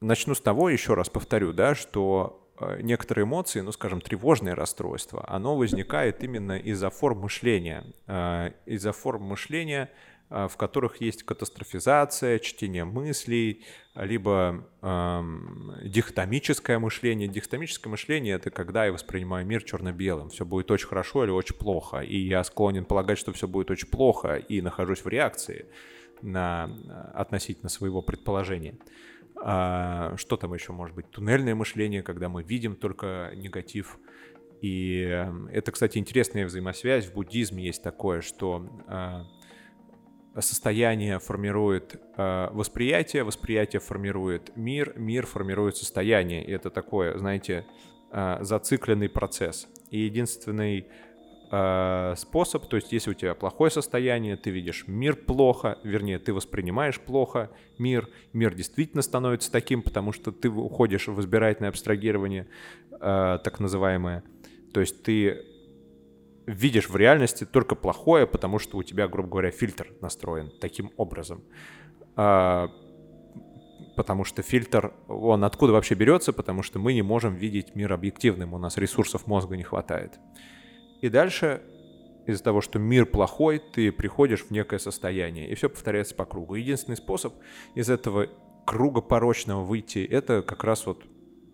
Начну с того, еще раз повторю, да, что э, некоторые эмоции, ну, скажем, тревожное расстройство, оно возникает именно из-за форм мышления. Э, из-за форм мышления – а, в которых есть катастрофизация, чтение мыслей, либо эм, дихотомическое мышление. Дихотомическое мышление — это когда я воспринимаю мир черно-белым. Все будет очень хорошо или очень плохо. И я склонен полагать, что все будет очень плохо, и нахожусь в реакции на, относительно своего предположения. А, что там еще может быть? Туннельное мышление, когда мы видим только негатив. И эм, это, кстати, интересная взаимосвязь. В буддизме есть такое, что а, состояние формирует э, восприятие, восприятие формирует мир, мир формирует состояние. И это такое, знаете, э, зацикленный процесс. И единственный э, способ, то есть если у тебя плохое состояние, ты видишь мир плохо, вернее, ты воспринимаешь плохо мир, мир действительно становится таким, потому что ты уходишь в избирательное абстрагирование, э, так называемое. То есть ты видишь в реальности только плохое, потому что у тебя, грубо говоря, фильтр настроен таким образом. А, потому что фильтр, он откуда вообще берется? Потому что мы не можем видеть мир объективным, у нас ресурсов мозга не хватает. И дальше из-за того, что мир плохой, ты приходишь в некое состояние, и все повторяется по кругу. Единственный способ из этого круга порочного выйти, это как раз вот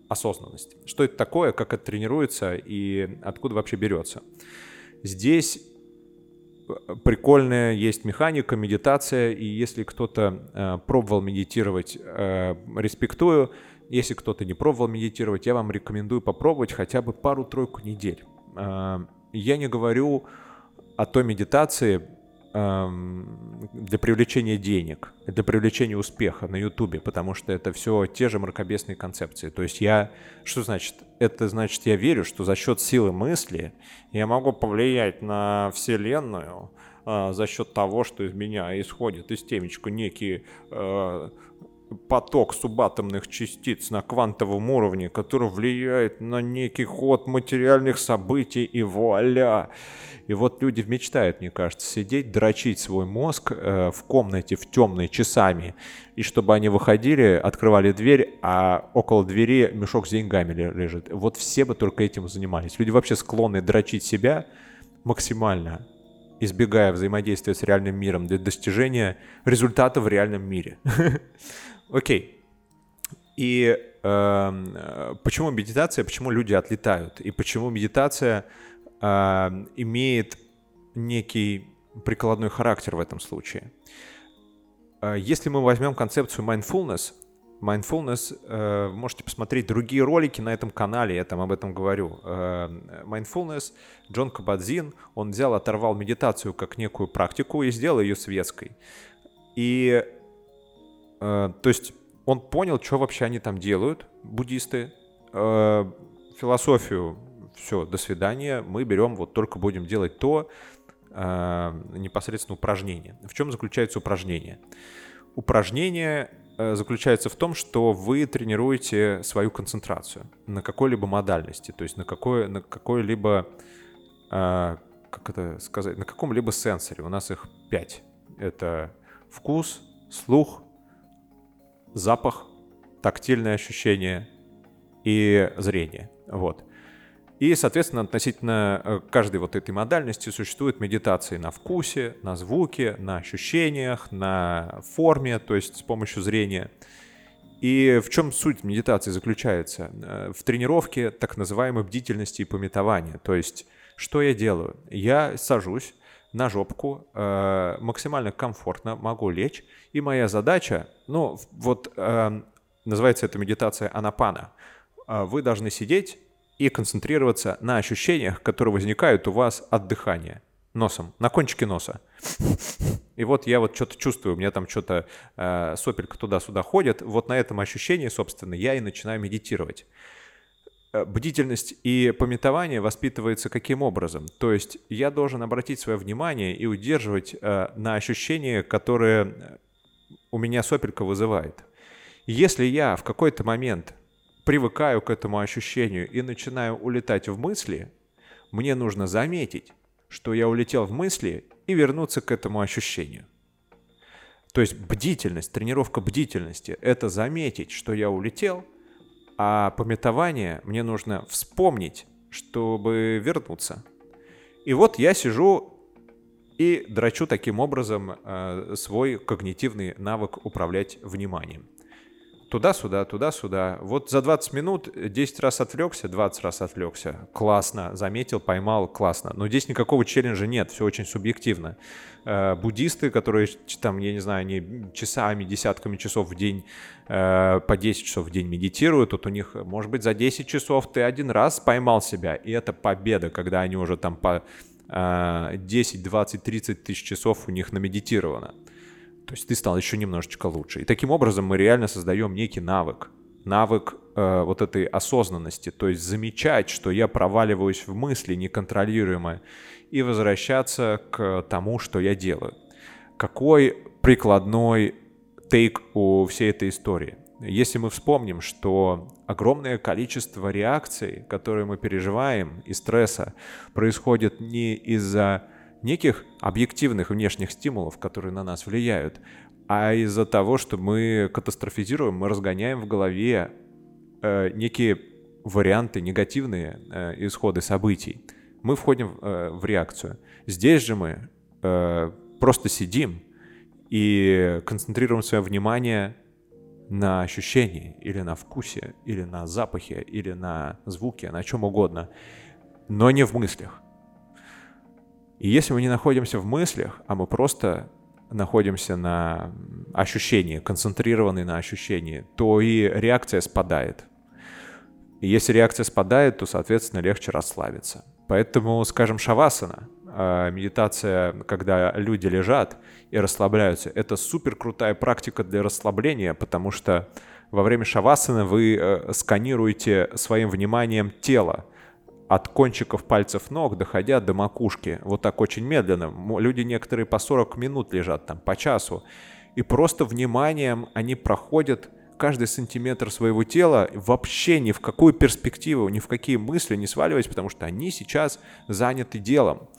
осознанность. Что это такое, как это тренируется и откуда вообще берется. Здесь э, прикольная есть механика, медитация, и если кто-то э, пробовал медитировать, э, респектую. Если кто-то не пробовал медитировать, я вам рекомендую попробовать хотя бы пару-тройку недель. Э, я не говорю о той медитации, Эм, для привлечения денег, для привлечения успеха на Ютубе, потому что это все те же мракобесные концепции. То есть я, что значит? Это значит, я верю, что за счет силы мысли я могу повлиять на Вселенную, э, за счет того, что из меня исходит из темечка некий э, поток субатомных частиц на квантовом уровне, который влияет на некий ход материальных событий, и вуаля! И вот люди мечтают, мне кажется, сидеть, дрочить свой мозг э, в комнате в темной часами, и чтобы они выходили, открывали дверь, а около двери мешок с деньгами лежит. Вот все бы только этим занимались. Люди вообще склонны дрочить себя максимально, избегая взаимодействия с реальным миром для достижения результата в реальном мире. Окей. И э, почему медитация, почему люди отлетают? И почему медитация э, имеет некий прикладной характер в этом случае? э, если мы возьмем концепцию mindfulness, mindfulness, э, можете посмотреть другие ролики на этом канале, я там об этом говорю. Э, mindfulness, Джон Кабадзин, он взял, оторвал медитацию как некую практику и сделал ее светской. И, то есть, он понял, что вообще они там делают, буддисты, э, философию, все, до свидания, мы берем, вот только будем делать то, э, непосредственно упражнение. В чем заключается упражнение? Упражнение Э, заключается в том, что вы тренируете свою концентрацию на какой-либо модальности, то есть на, какой, на какой-либо, э, как это сказать, на каком-либо сенсоре. У нас их пять. Это вкус, слух, запах, тактильное ощущение и зрение. Вот. И, соответственно, относительно э, каждой вот этой модальности существуют медитации на вкусе, на звуке, на ощущениях, на форме, то есть с помощью зрения. И в чем суть медитации заключается? Э, в тренировке так называемой бдительности и пометования. То есть, что я делаю? Я сажусь на жопку, э, максимально комфортно могу лечь, и моя задача, ну, вот э, называется эта медитация анапана. Э, вы должны сидеть и концентрироваться на ощущениях, которые возникают у вас от дыхания носом, на кончике носа. И вот я вот что-то чувствую, у меня там что-то э, сопелька туда-сюда ходит. Вот на этом ощущении, собственно, я и начинаю медитировать. Э, бдительность и пометование воспитывается каким образом? То есть я должен обратить свое внимание и удерживать э, на ощущения, которые у меня сопелька вызывает. Если я в какой-то момент привыкаю к этому ощущению и начинаю улетать в мысли, мне нужно заметить, что я улетел в мысли и вернуться к этому ощущению. То есть бдительность, тренировка бдительности – это заметить, что я улетел, а пометование мне нужно вспомнить, чтобы вернуться. И вот я сижу и драчу таким образом э, свой когнитивный навык управлять вниманием туда-сюда, туда-сюда. Вот за 20 минут 10 раз отвлекся, 20 раз отвлекся. Классно, заметил, поймал, классно. Но здесь никакого челленджа нет, все очень субъективно. Э, буддисты, которые там, я не знаю, они часами, десятками часов в день, э, по 10 часов в день медитируют, тут у них, может быть, за 10 часов ты один раз поймал себя, и это победа, когда они уже там по 10, 20, 30 тысяч часов у них намедитировано. То есть ты стал еще немножечко лучше. И таким образом мы реально создаем некий навык. Навык э, вот этой осознанности. То есть замечать, что я проваливаюсь в мысли неконтролируемо и возвращаться к тому, что я делаю. Какой прикладной тейк у всей этой истории? Если мы вспомним, что огромное количество реакций, которые мы переживаем, и стресса, происходит не из-за неких объективных внешних стимулов, которые на нас влияют, а из-за того, что мы катастрофизируем, мы разгоняем в голове э, некие варианты, негативные э, исходы событий. Мы входим э, в реакцию. Здесь же мы э, просто сидим и концентрируем свое внимание на ощущении, или на вкусе, или на запахе, или на звуке, на чем угодно, но не в мыслях. И если мы не находимся в мыслях, а мы просто находимся на ощущении, концентрированные на ощущении, то и реакция спадает. И если реакция спадает, то, соответственно, легче расслабиться. Поэтому, скажем, шавасана, а, медитация, когда люди лежат и расслабляются, это супер крутая практика для расслабления, потому что во время шавасаны вы э, сканируете своим вниманием тело, от кончиков пальцев ног, доходя до макушки. Вот так очень медленно. Люди некоторые по 40 минут лежат там, по часу. И просто вниманием они проходят каждый сантиметр своего тела, вообще ни в какую перспективу, ни в какие мысли не сваливаясь, потому что они сейчас заняты делом.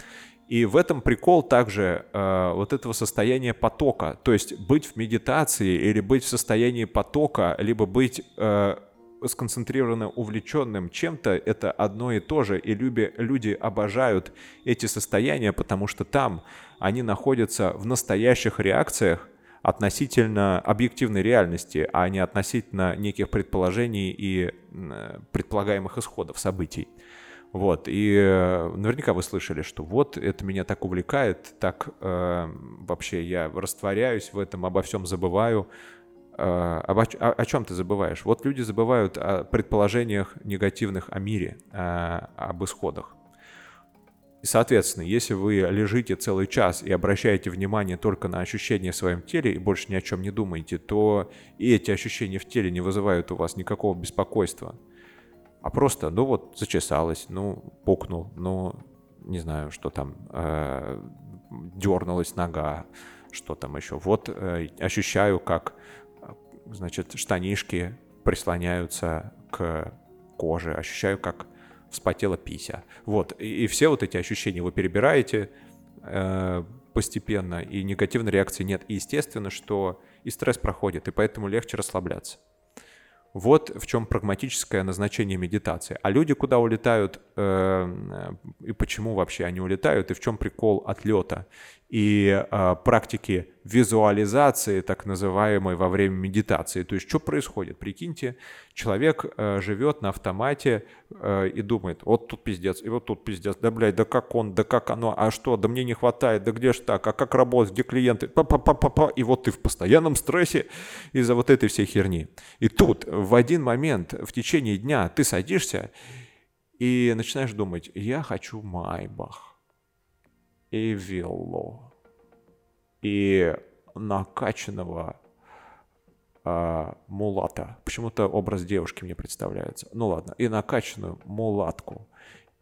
И в этом прикол также э, вот этого состояния потока. То есть быть в медитации или быть в состоянии потока, либо быть э, сконцентрированно увлеченным чем-то, это одно и то же. И люди, люди обожают эти состояния, потому что там они находятся в настоящих реакциях относительно объективной реальности, а не относительно неких предположений и предполагаемых исходов событий. Вот, и э, наверняка вы слышали, что вот это меня так увлекает, так э, вообще я растворяюсь в этом, обо всем забываю. Э, об, о, о чем ты забываешь? Вот люди забывают о предположениях негативных о мире, э, об исходах. Соответственно, если вы лежите целый час и обращаете внимание только на ощущения в своем теле и больше ни о чем не думаете, то и эти ощущения в теле не вызывают у вас никакого беспокойства а просто, ну вот, зачесалось, ну, пукнул, ну, не знаю, что там, э, дернулась нога, что там еще. Вот э, ощущаю, как, значит, штанишки прислоняются к коже, ощущаю, как вспотела пися. Вот, и, и все вот эти ощущения вы перебираете э, постепенно, и негативной реакции нет. И естественно, что и стресс проходит, и поэтому легче расслабляться. Вот в чем прагматическое назначение медитации. А люди куда улетают э, и почему вообще они улетают, и в чем прикол отлета и э, практики визуализации, так называемой во время медитации. То есть что происходит? Прикиньте, человек э, живет на автомате э, и думает, вот тут пиздец, и вот тут пиздец, да, блядь, да как он, да как оно, а что, да мне не хватает, да где ж так, а как работать, где клиенты, па па па па па и вот ты в постоянном стрессе из-за вот этой всей херни. И тут в один момент в течение дня ты садишься и начинаешь думать, я хочу Майбах и виллу, и накачанного а, мулата. Почему-то образ девушки мне представляется. Ну ладно, и накачанную мулатку,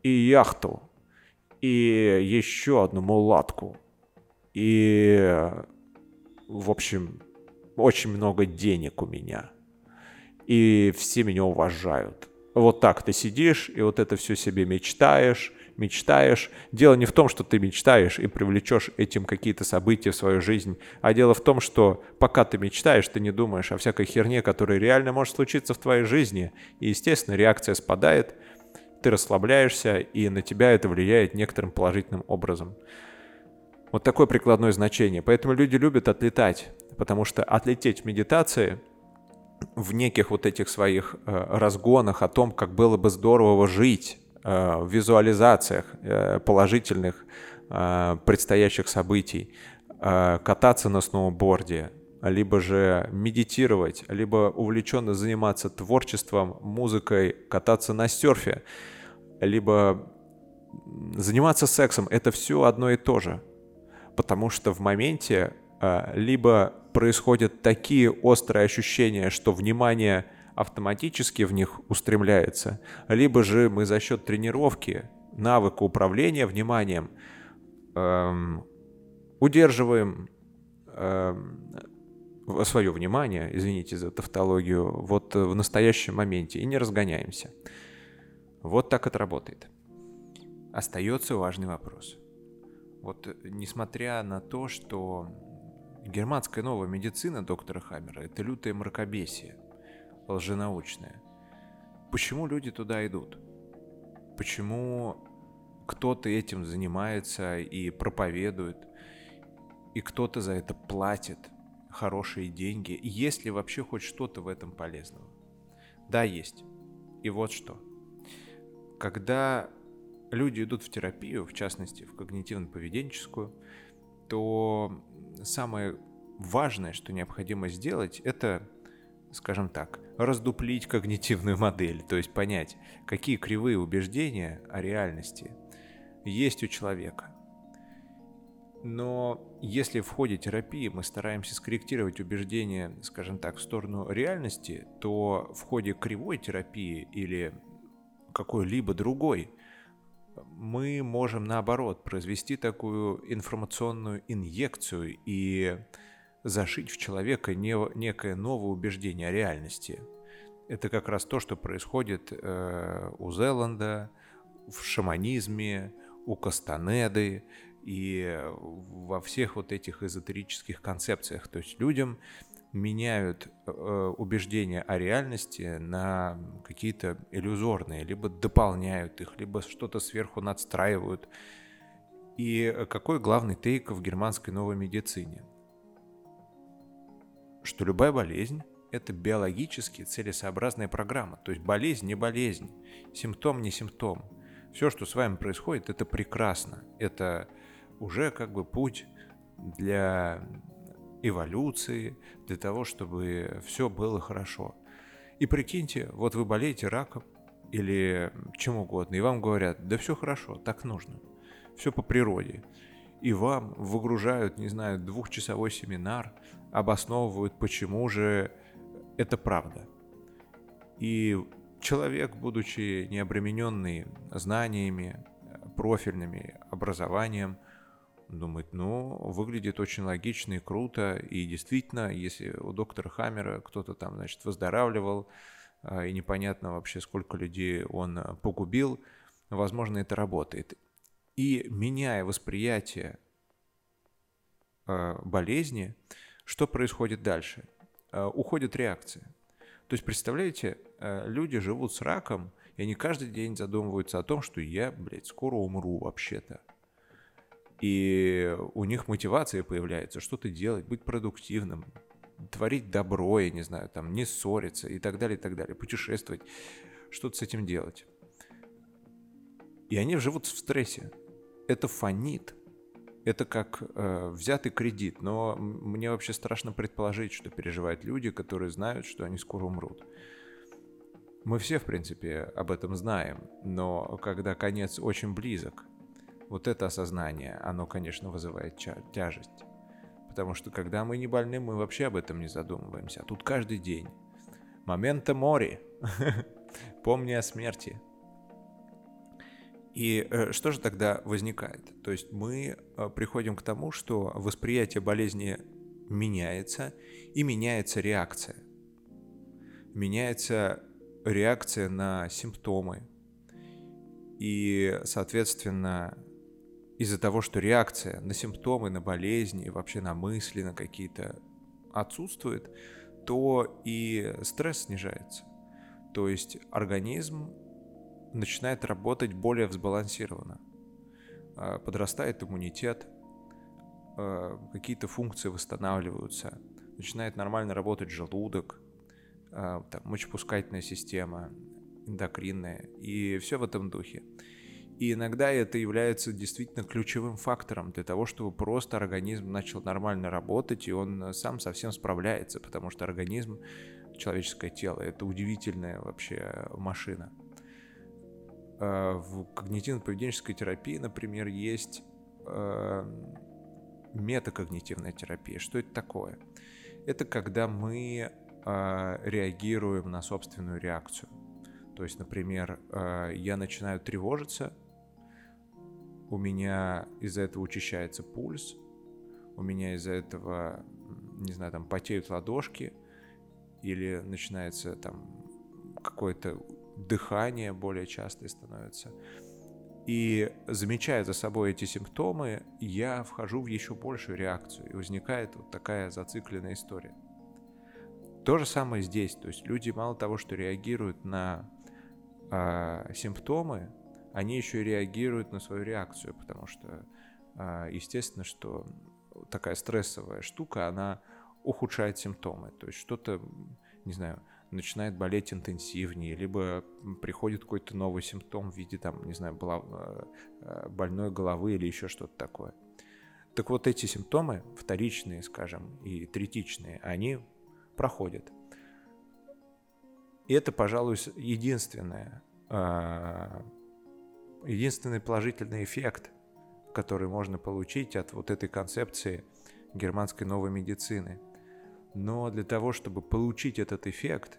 и яхту, и еще одну мулатку, и, в общем, очень много денег у меня. И все меня уважают. Вот так ты сидишь, и вот это все себе мечтаешь, мечтаешь. Дело не в том, что ты мечтаешь и привлечешь этим какие-то события в свою жизнь, а дело в том, что пока ты мечтаешь, ты не думаешь о всякой херне, которая реально может случиться в твоей жизни. И, естественно, реакция спадает, ты расслабляешься, и на тебя это влияет некоторым положительным образом. Вот такое прикладное значение. Поэтому люди любят отлетать, потому что отлететь в медитации в неких вот этих своих э, разгонах о том, как было бы здорово жить, в визуализациях э, положительных э, предстоящих событий, кататься на сноуборде, либо же медитировать, либо увлеченно заниматься творчеством, музыкой, кататься на серфе, либо заниматься сексом, это все одно и то же. Потому что в моменте либо происходят такие острые ощущения, что внимание – автоматически в них устремляется, либо же мы за счет тренировки, навыка управления вниманием эм, удерживаем эм, свое внимание, извините за тавтологию, вот в настоящем моменте и не разгоняемся. Вот так это работает. Остается важный вопрос. Вот несмотря на то, что германская новая медицина доктора Хаммера – это лютое мракобесие, лженаучное. Почему люди туда идут? Почему кто-то этим занимается и проповедует, и кто-то за это платит хорошие деньги? Есть ли вообще хоть что-то в этом полезного? Да, есть. И вот что. Когда люди идут в терапию, в частности, в когнитивно-поведенческую, то самое важное, что необходимо сделать, это скажем так, раздуплить когнитивную модель, то есть понять, какие кривые убеждения о реальности есть у человека. Но если в ходе терапии мы стараемся скорректировать убеждения, скажем так, в сторону реальности, то в ходе кривой терапии или какой-либо другой мы можем наоборот произвести такую информационную инъекцию и зашить в человека не, некое новое убеждение о реальности. Это как раз то, что происходит э, у Зеланда, в шаманизме, у Кастанеды и во всех вот этих эзотерических концепциях. То есть людям меняют э, убеждения о реальности на какие-то иллюзорные, либо дополняют их, либо что-то сверху надстраивают. И какой главный тейк в германской новой медицине? Что любая болезнь – это биологически целесообразная программа. То есть болезнь не болезнь, симптом не симптом. Все, что с вами происходит, это прекрасно. Это уже как бы путь для эволюции, для того, чтобы все было хорошо. И прикиньте, вот вы болеете раком или чем угодно, и вам говорят, да все хорошо, так нужно, все по природе. И вам выгружают, не знаю, двухчасовой семинар, обосновывают, почему же это правда. И человек, будучи необремененный знаниями, профильными, образованием – думает, ну, выглядит очень логично и круто, и действительно, если у доктора Хаммера кто-то там, значит, выздоравливал, а, и непонятно вообще, сколько людей он погубил, возможно, это работает. И меняя восприятие а, болезни, что происходит дальше? Уходит реакция. То есть, представляете, люди живут с раком, и они каждый день задумываются о том, что я, блядь, скоро умру вообще-то и у них мотивация появляется что-то делать, быть продуктивным, творить добро, я не знаю, там, не ссориться и так далее, и так далее, путешествовать, что-то с этим делать. И они живут в стрессе. Это фонит. Это как э, взятый кредит. Но мне вообще страшно предположить, что переживают люди, которые знают, что они скоро умрут. Мы все, в принципе, об этом знаем. Но когда конец очень близок, вот это осознание, оно, конечно, вызывает тяжесть. Потому что когда мы не больны, мы вообще об этом не задумываемся. А тут каждый день. Момента мори. Помни о смерти. И э, что же тогда возникает? То есть мы э, приходим к тому, что восприятие болезни меняется, и меняется реакция. Меняется реакция на симптомы. И, соответственно, из-за того, что реакция на симптомы, на болезни, вообще на мысли, на какие-то отсутствует, то и стресс снижается. То есть организм начинает работать более взбалансированно. А, подрастает иммунитет, а, какие-то функции восстанавливаются, начинает нормально работать желудок, а, там, мочепускательная система, эндокринная, и все в этом духе. И иногда это является действительно ключевым фактором для того, чтобы просто организм начал нормально работать, и он э, сам совсем справляется, потому что организм, человеческое тело, это удивительная вообще машина. Э, в когнитивно-поведенческой терапии, например, есть э, метакогнитивная терапия. Что это такое? Это когда мы реагируем на собственную реакцию. То есть, например, я начинаю тревожиться, у меня из-за этого учащается пульс, у меня из-за этого, не знаю, там потеют ладошки, или начинается там какое-то дыхание более частое становится. И замечая за собой эти симптомы, я вхожу в еще большую реакцию, и возникает вот такая зацикленная история. То же самое здесь, то есть люди мало того, что реагируют на э, симптомы, они еще и реагируют на свою реакцию, потому что, а, естественно, что такая стрессовая штука, она ухудшает симптомы. То есть что-то, не знаю, начинает болеть интенсивнее, либо приходит какой-то новый симптом в виде, там, не знаю, а, больной головы или еще что-то такое. Так вот эти симптомы, вторичные, скажем, и третичные, они проходят. И это, пожалуй, единственное единственный положительный эффект, который можно получить от вот этой концепции германской новой медицины. Но для того, чтобы получить этот эффект,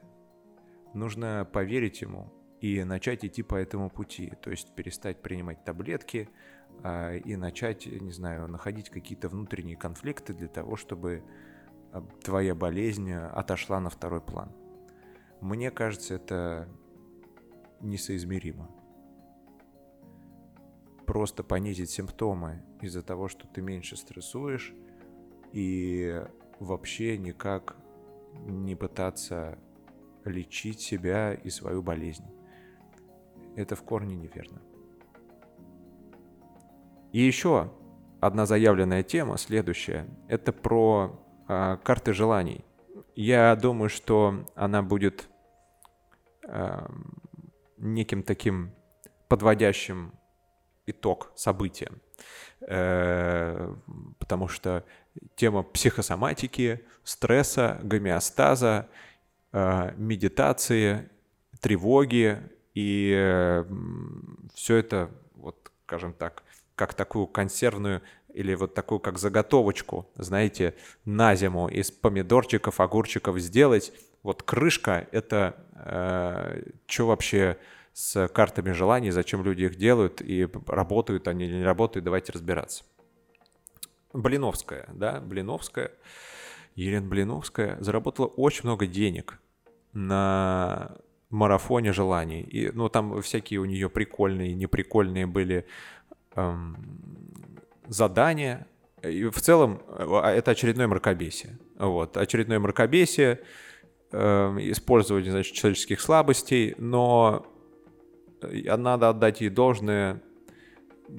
нужно поверить ему и начать идти по этому пути. То есть перестать принимать таблетки а, и начать, не знаю, находить какие-то внутренние конфликты для того, чтобы а, твоя болезнь отошла на второй план. Мне кажется, это несоизмеримо просто понизить симптомы из-за того, что ты меньше стрессуешь и вообще никак не пытаться лечить себя и свою болезнь. Это в корне неверно. И еще одна заявленная тема, следующая, это про э, карты желаний. Я думаю, что она будет э, неким таким подводящим итог события. Э, потому что тема психосоматики, стресса, гомеостаза, медитации, тревоги и все это, вот, скажем так, как такую консервную или вот такую как заготовочку, знаете, на зиму из помидорчиков, огурчиков сделать. Вот крышка — это э, что вообще с картами желаний, зачем люди их делают и работают они или не работают, давайте разбираться. Блиновская, да, Блиновская, Елена Блиновская заработала очень много денег на марафоне желаний. И, ну, там всякие у нее прикольные, неприкольные были эм, задания. И в целом а, это очередное мракобесие. Вот, очередное мракобесие, э, использование, значит, человеческих слабостей, но надо отдать ей должное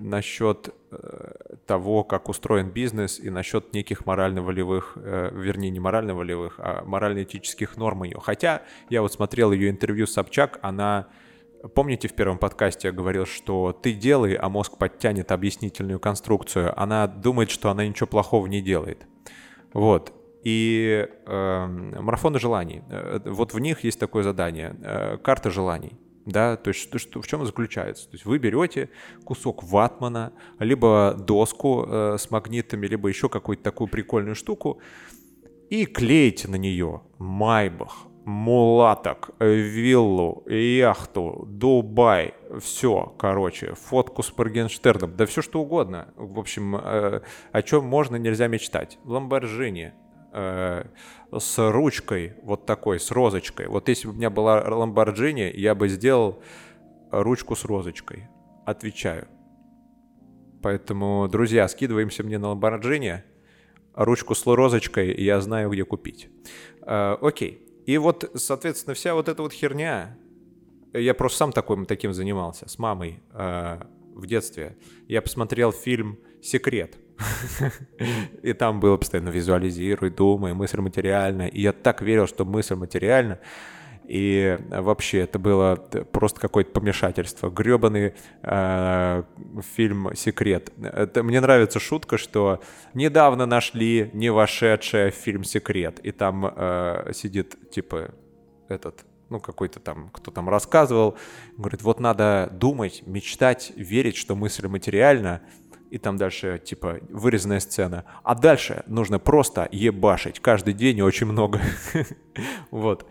насчет э, того, как устроен бизнес и насчет неких морально-волевых, э, вернее, не морально-волевых, а морально-этических норм ее. Хотя я вот смотрел ее интервью с Собчак, она, помните, в первом подкасте я говорил, что ты делай, а мозг подтянет объяснительную конструкцию. Она думает, что она ничего плохого не делает. Вот. И э, марафоны желаний. Э, вот в них есть такое задание. Э, карта желаний да, то есть что, что, в чем заключается? То есть вы берете кусок ватмана, либо доску э, с магнитами, либо еще какую-то такую прикольную штуку и клеите на нее майбах, мулаток, виллу, яхту, Дубай, все, короче, фотку с Моргенштерном, да все что угодно. В общем, э, о чем можно, нельзя мечтать. Ламборджини, э, с ручкой вот такой, с розочкой. Вот если бы у меня была Lamborghini, я бы сделал ручку с розочкой. Отвечаю. Поэтому, друзья, скидываемся мне на Lamborghini, ручку с розочкой я знаю, где купить. Э, окей. И вот, соответственно, вся вот эта вот херня, я просто сам такой, таким занимался с мамой э, в детстве. Я посмотрел фильм «Секрет», и там было постоянно визуализируй, думай, мысль материальна. И я так верил, что мысль материальна. И вообще это было просто какое-то помешательство. Гребаный э, фильм «Секрет». Это, мне нравится шутка, что недавно нашли не вошедшая в фильм «Секрет». И там э, сидит, типа, этот ну, какой-то там, кто там рассказывал, говорит, вот надо думать, мечтать, верить, что мысль материальна, и там дальше, типа, вырезанная сцена. А дальше нужно просто ебашить каждый день очень много. Вот.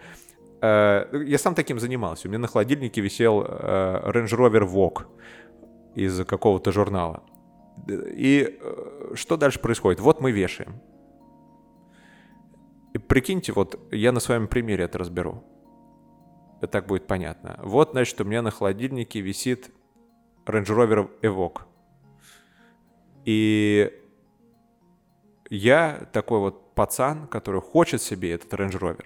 Э, я сам таким занимался. У меня на холодильнике висел э, Range Rover Vogue из какого-то журнала. И э, что дальше происходит? Вот мы вешаем. И прикиньте, вот я на своем примере это разберу. Так будет понятно. Вот, значит, у меня на холодильнике висит Range Rover Evoque. И я такой вот пацан, который хочет себе этот Range Rover.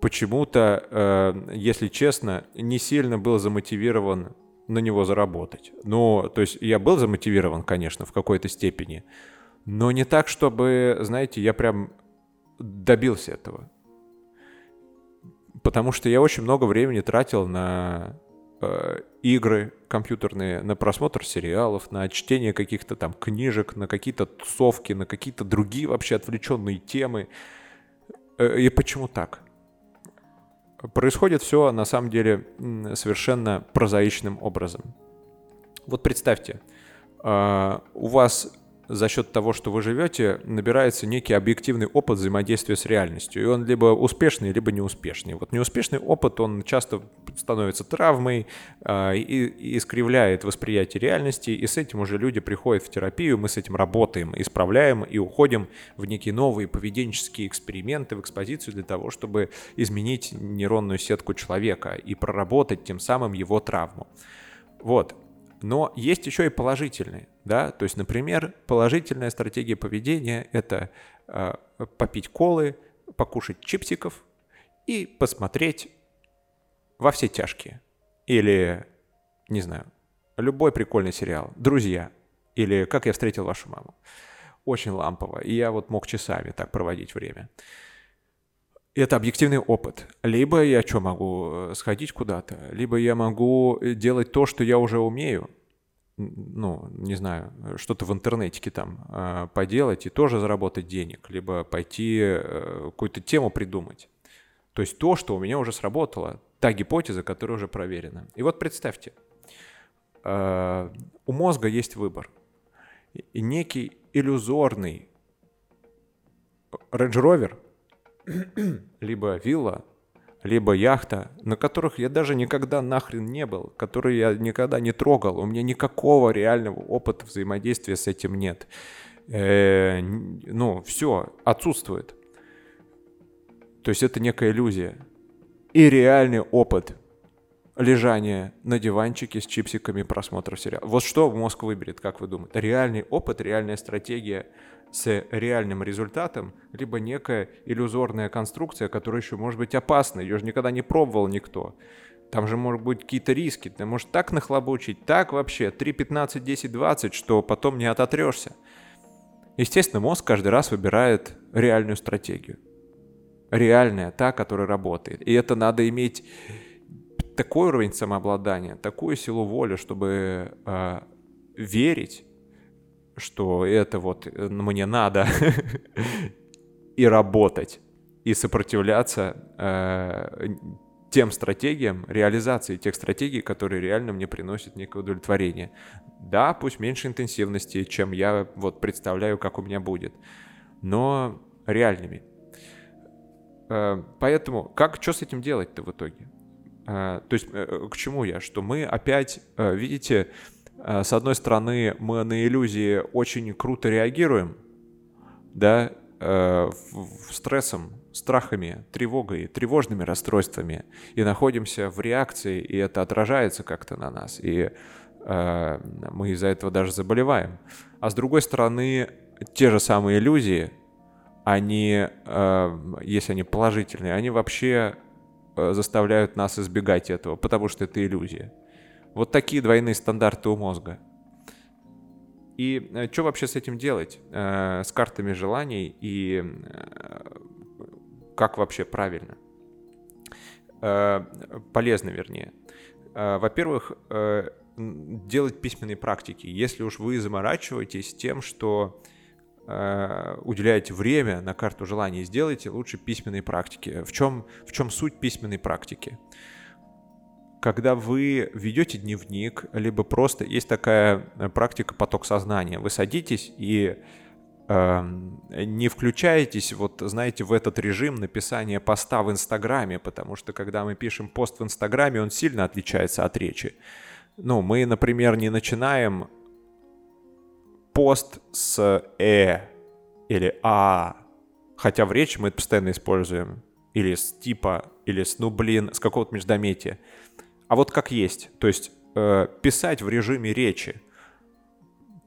Почему-то, э, если честно, не сильно был замотивирован на него заработать. Ну, то есть я был замотивирован, конечно, в какой-то степени, но не так, чтобы, знаете, я прям добился этого. Потому что я очень много времени тратил на э, игры компьютерные, на просмотр сериалов, на чтение каких-то там книжек, на какие-то тусовки, на какие-то другие вообще отвлеченные темы. Э, и почему так? Происходит все на самом деле совершенно прозаичным образом. Вот представьте, э, у вас за счет того, что вы живете, набирается некий объективный опыт взаимодействия с реальностью. И он либо успешный, либо неуспешный. Вот неуспешный опыт, он часто становится травмой э, и, искривляет восприятие реальности. И с этим уже люди приходят в терапию, мы с этим работаем, исправляем и уходим в некие новые поведенческие эксперименты, в экспозицию для того, чтобы изменить нейронную сетку человека и проработать тем самым его травму. Вот. Но есть еще и положительные, да, то есть, например, положительная стратегия поведения – это э, попить колы, покушать чипсиков и посмотреть во все тяжкие. Или, не знаю, любой прикольный сериал, «Друзья» или «Как я встретил вашу маму». Очень лампово, и я вот мог часами так проводить время. Это объективный опыт. Либо я что могу э, сходить куда-то, либо я могу э, делать то, что я уже умею. Ну, не знаю, что-то в интернете там э, поделать и тоже заработать денег, либо пойти какую-то тему придумать. То есть то, что у меня уже сработало, та гипотеза, которая уже проверена. И вот представьте, у мозга есть выбор. И некий иллюзорный Range Rover либо вилла, либо яхта, на которых я даже никогда нахрен не был, которые я никогда не трогал. У меня никакого реального опыта взаимодействия с этим нет. Э, ну, все, отсутствует. То есть это некая иллюзия. И реальный опыт лежания на диванчике с чипсиками просмотра сериала. Вот что мозг выберет, как вы думаете? Реальный опыт, реальная стратегия – с реальным результатом, либо некая иллюзорная конструкция, которая еще может быть опасна, ее же никогда не пробовал никто. Там же могут быть какие-то риски, ты можешь так нахлобучить, так вообще, 3, 15, 10, 20, что потом не ототрешься. Естественно, мозг каждый раз выбирает реальную стратегию. Реальная, та, которая работает. И это надо иметь такой уровень самообладания, такую силу воли, чтобы э, верить что это вот э, мне надо и работать, и сопротивляться э, тем стратегиям, реализации тех стратегий, которые реально мне приносят некое удовлетворение. Да, пусть меньше интенсивности, чем я вот представляю, как у меня будет, но реальными. Э, поэтому как, что с этим делать-то в итоге? Э, то есть э, к чему я? Что мы опять, э, видите, с одной стороны, мы на иллюзии очень круто реагируем, да, э, стрессом, страхами, тревогой, тревожными расстройствами, и находимся в реакции, и это отражается как-то на нас, и э, мы из-за этого даже заболеваем. А с другой стороны, те же самые иллюзии, они, если они положительные, они вообще заставляют нас избегать этого, потому что это иллюзия. Вот такие двойные стандарты у мозга. И э, что вообще с этим делать? Э, с картами желаний и э, как вообще правильно? Полезно, вернее. Во-первых, делать письменные практики. Если уж вы заморачиваетесь тем, что уделяете время на карту желаний, сделайте лучше письменные практики. В чем, в чем суть письменной практики? Когда вы ведете дневник, либо просто есть такая э, практика поток сознания. Вы садитесь и э, не включаетесь, вот знаете, в этот режим написания поста в Инстаграме, потому что когда мы пишем пост в Инстаграме, он сильно отличается от речи. Ну, мы, например, не начинаем пост с «э» или «а», хотя в речи мы это постоянно используем, или с типа, или с «ну блин», с какого-то междометия а вот как есть. То есть э, писать в режиме речи.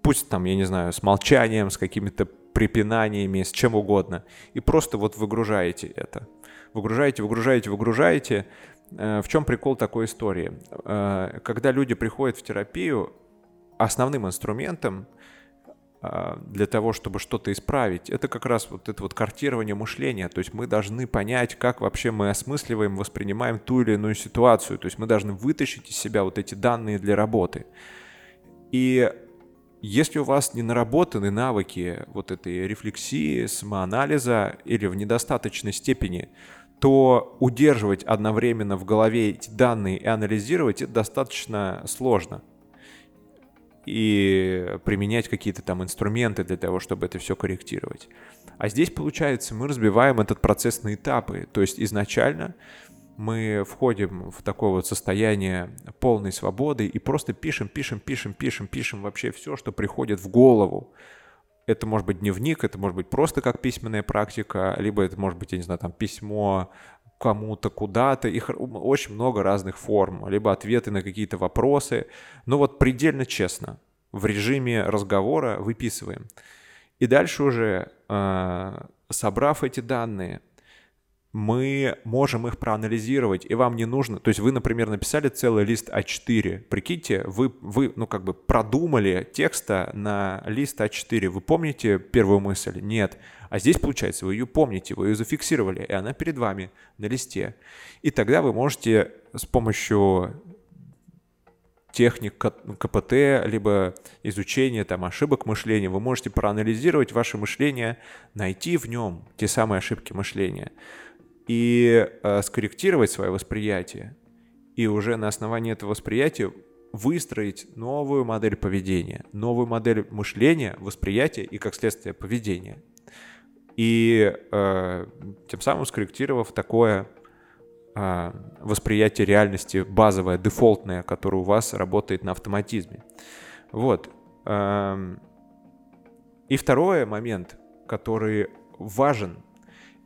Пусть там, я не знаю, с молчанием, с какими-то припинаниями, с чем угодно. И просто вот выгружаете это. Выгружаете, выгружаете, выгружаете. Э, в чем прикол такой истории? Э, когда люди приходят в терапию, основным инструментом для того, чтобы что-то исправить, это как раз вот это вот картирование мышления. То есть мы должны понять, как вообще мы осмысливаем, воспринимаем ту или иную ситуацию. То есть мы должны вытащить из себя вот эти данные для работы. И если у вас не наработаны навыки вот этой рефлексии, самоанализа или в недостаточной степени, то удерживать одновременно в голове эти данные и анализировать это достаточно сложно и применять какие-то там инструменты для того, чтобы это все корректировать. А здесь, получается, мы разбиваем этот процесс на этапы. То есть изначально мы входим в такое вот состояние полной свободы и просто пишем, пишем, пишем, пишем, пишем вообще все, что приходит в голову. Это может быть дневник, это может быть просто как письменная практика, либо это может быть, я не знаю, там письмо кому-то, куда-то. Их очень много разных форм, либо ответы на какие-то вопросы. Но вот предельно честно, в режиме разговора выписываем. И дальше уже, э, собрав эти данные, мы можем их проанализировать, и вам не нужно... То есть вы, например, написали целый лист А4. Прикиньте, вы, вы ну, как бы продумали текста на лист А4. Вы помните первую мысль? Нет. А здесь, получается, вы ее помните, вы ее зафиксировали, и она перед вами на листе. И тогда вы можете с помощью техник КПТ, либо изучения там, ошибок мышления, вы можете проанализировать ваше мышление, найти в нем те самые ошибки мышления и э, скорректировать свое восприятие. И уже на основании этого восприятия выстроить новую модель поведения, новую модель мышления, восприятия и, как следствие, поведения. И э, тем самым скорректировав такое э, восприятие реальности базовое, дефолтное, которое у вас работает на автоматизме. Вот. Э, и второй момент, который важен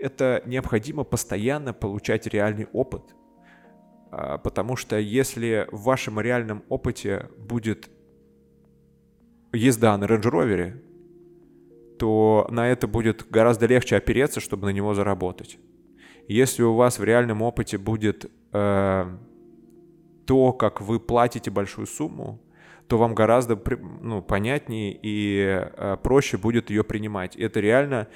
это необходимо постоянно получать реальный опыт. А, потому что если в вашем реальном опыте будет езда на Rover, то на это будет гораздо легче опереться, чтобы на него заработать. Если у вас в реальном опыте будет э, то, как вы платите большую сумму, то вам гораздо ну, понятнее и э, проще будет ее принимать. Это реально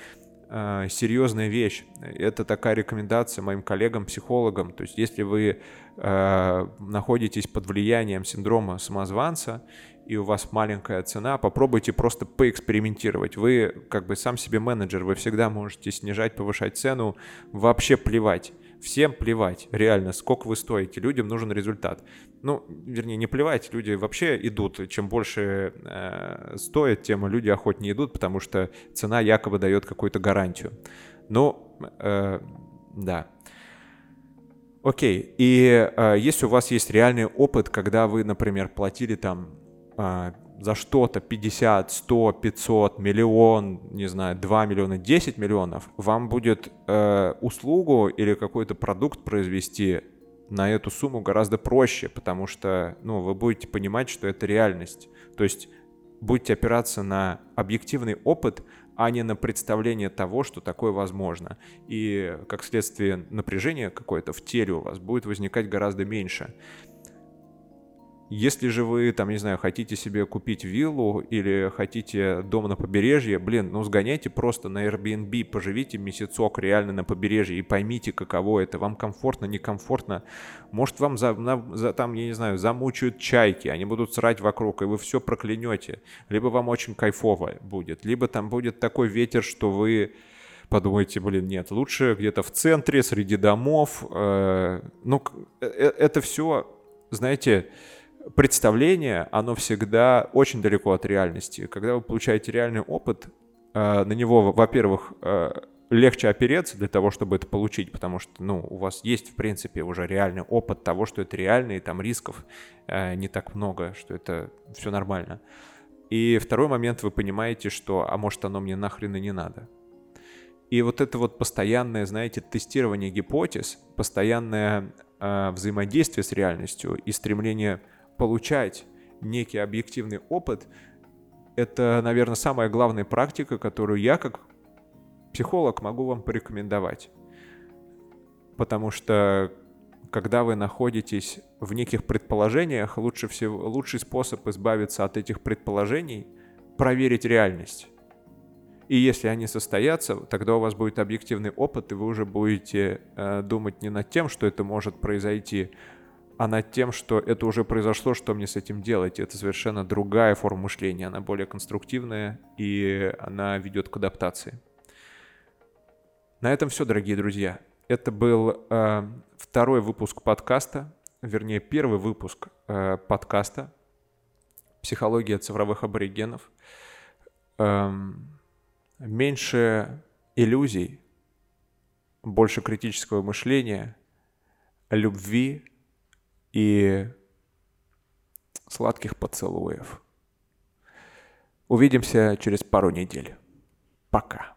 э, серьезная вещь. Это такая рекомендация моим коллегам-психологам. То есть если вы э, находитесь под влиянием синдрома самозванца, и у вас маленькая цена, попробуйте просто поэкспериментировать. Вы как бы сам себе менеджер, вы всегда можете снижать, повышать цену, вообще плевать. Всем плевать, реально, сколько вы стоите. Людям нужен результат. Ну, вернее, не плевать, люди вообще идут. Чем больше э, стоит, тем люди охотнее идут, потому что цена якобы дает какую-то гарантию. Ну, э, да. Окей, и э, если у вас есть реальный опыт, когда вы, например, платили там э, за что-то 50, 100, 500, миллион, не знаю, 2 миллиона, 10 миллионов, вам будет э, услугу или какой-то продукт произвести на эту сумму гораздо проще, потому что ну, вы будете понимать, что это реальность. То есть будете опираться на объективный опыт, а не на представление того, что такое возможно. И, как следствие, напряжение какое-то в теле у вас будет возникать гораздо меньше. Если же вы, там, не знаю, хотите себе купить виллу или хотите дом на побережье, блин, ну сгоняйте просто на Airbnb, поживите месяцок реально на побережье и поймите, каково это. Вам комфортно, некомфортно. Может, вам за, на, за, там, я не знаю, замучают чайки, они будут срать вокруг, и вы все проклянете. Либо вам очень кайфово будет, либо там будет такой ветер, что вы подумаете, блин, нет, лучше где-то в центре, среди домов. Э, ну, э, э это все, знаете, представление, оно всегда очень далеко от реальности. Когда вы получаете реальный опыт, э, на него, во-первых, э, легче опереться для того, чтобы это получить, потому что, ну, у вас есть, в принципе, уже реальный опыт того, что это реально, и там рисков э, не так много, что это все нормально. И второй момент, вы понимаете, что, а может, оно мне нахрен и не надо. И вот это вот постоянное, знаете, тестирование гипотез, постоянное э, взаимодействие с реальностью и стремление получать некий объективный опыт, это, наверное, самая главная практика, которую я как психолог могу вам порекомендовать. Потому что когда вы находитесь в неких предположениях, лучше всего, лучший способ избавиться от этих предположений – проверить реальность. И если они состоятся, тогда у вас будет объективный опыт, и вы уже будете э, думать не над тем, что это может произойти, а над тем, что это уже произошло, что мне с этим делать. Это совершенно другая форма мышления, она более конструктивная и она ведет к адаптации. На этом все, дорогие друзья. Это был э, второй выпуск подкаста, вернее первый выпуск э, подкаста «Психология цифровых аборигенов». Эм, меньше иллюзий, больше критического мышления, любви – и сладких поцелуев. Увидимся через пару недель. Пока.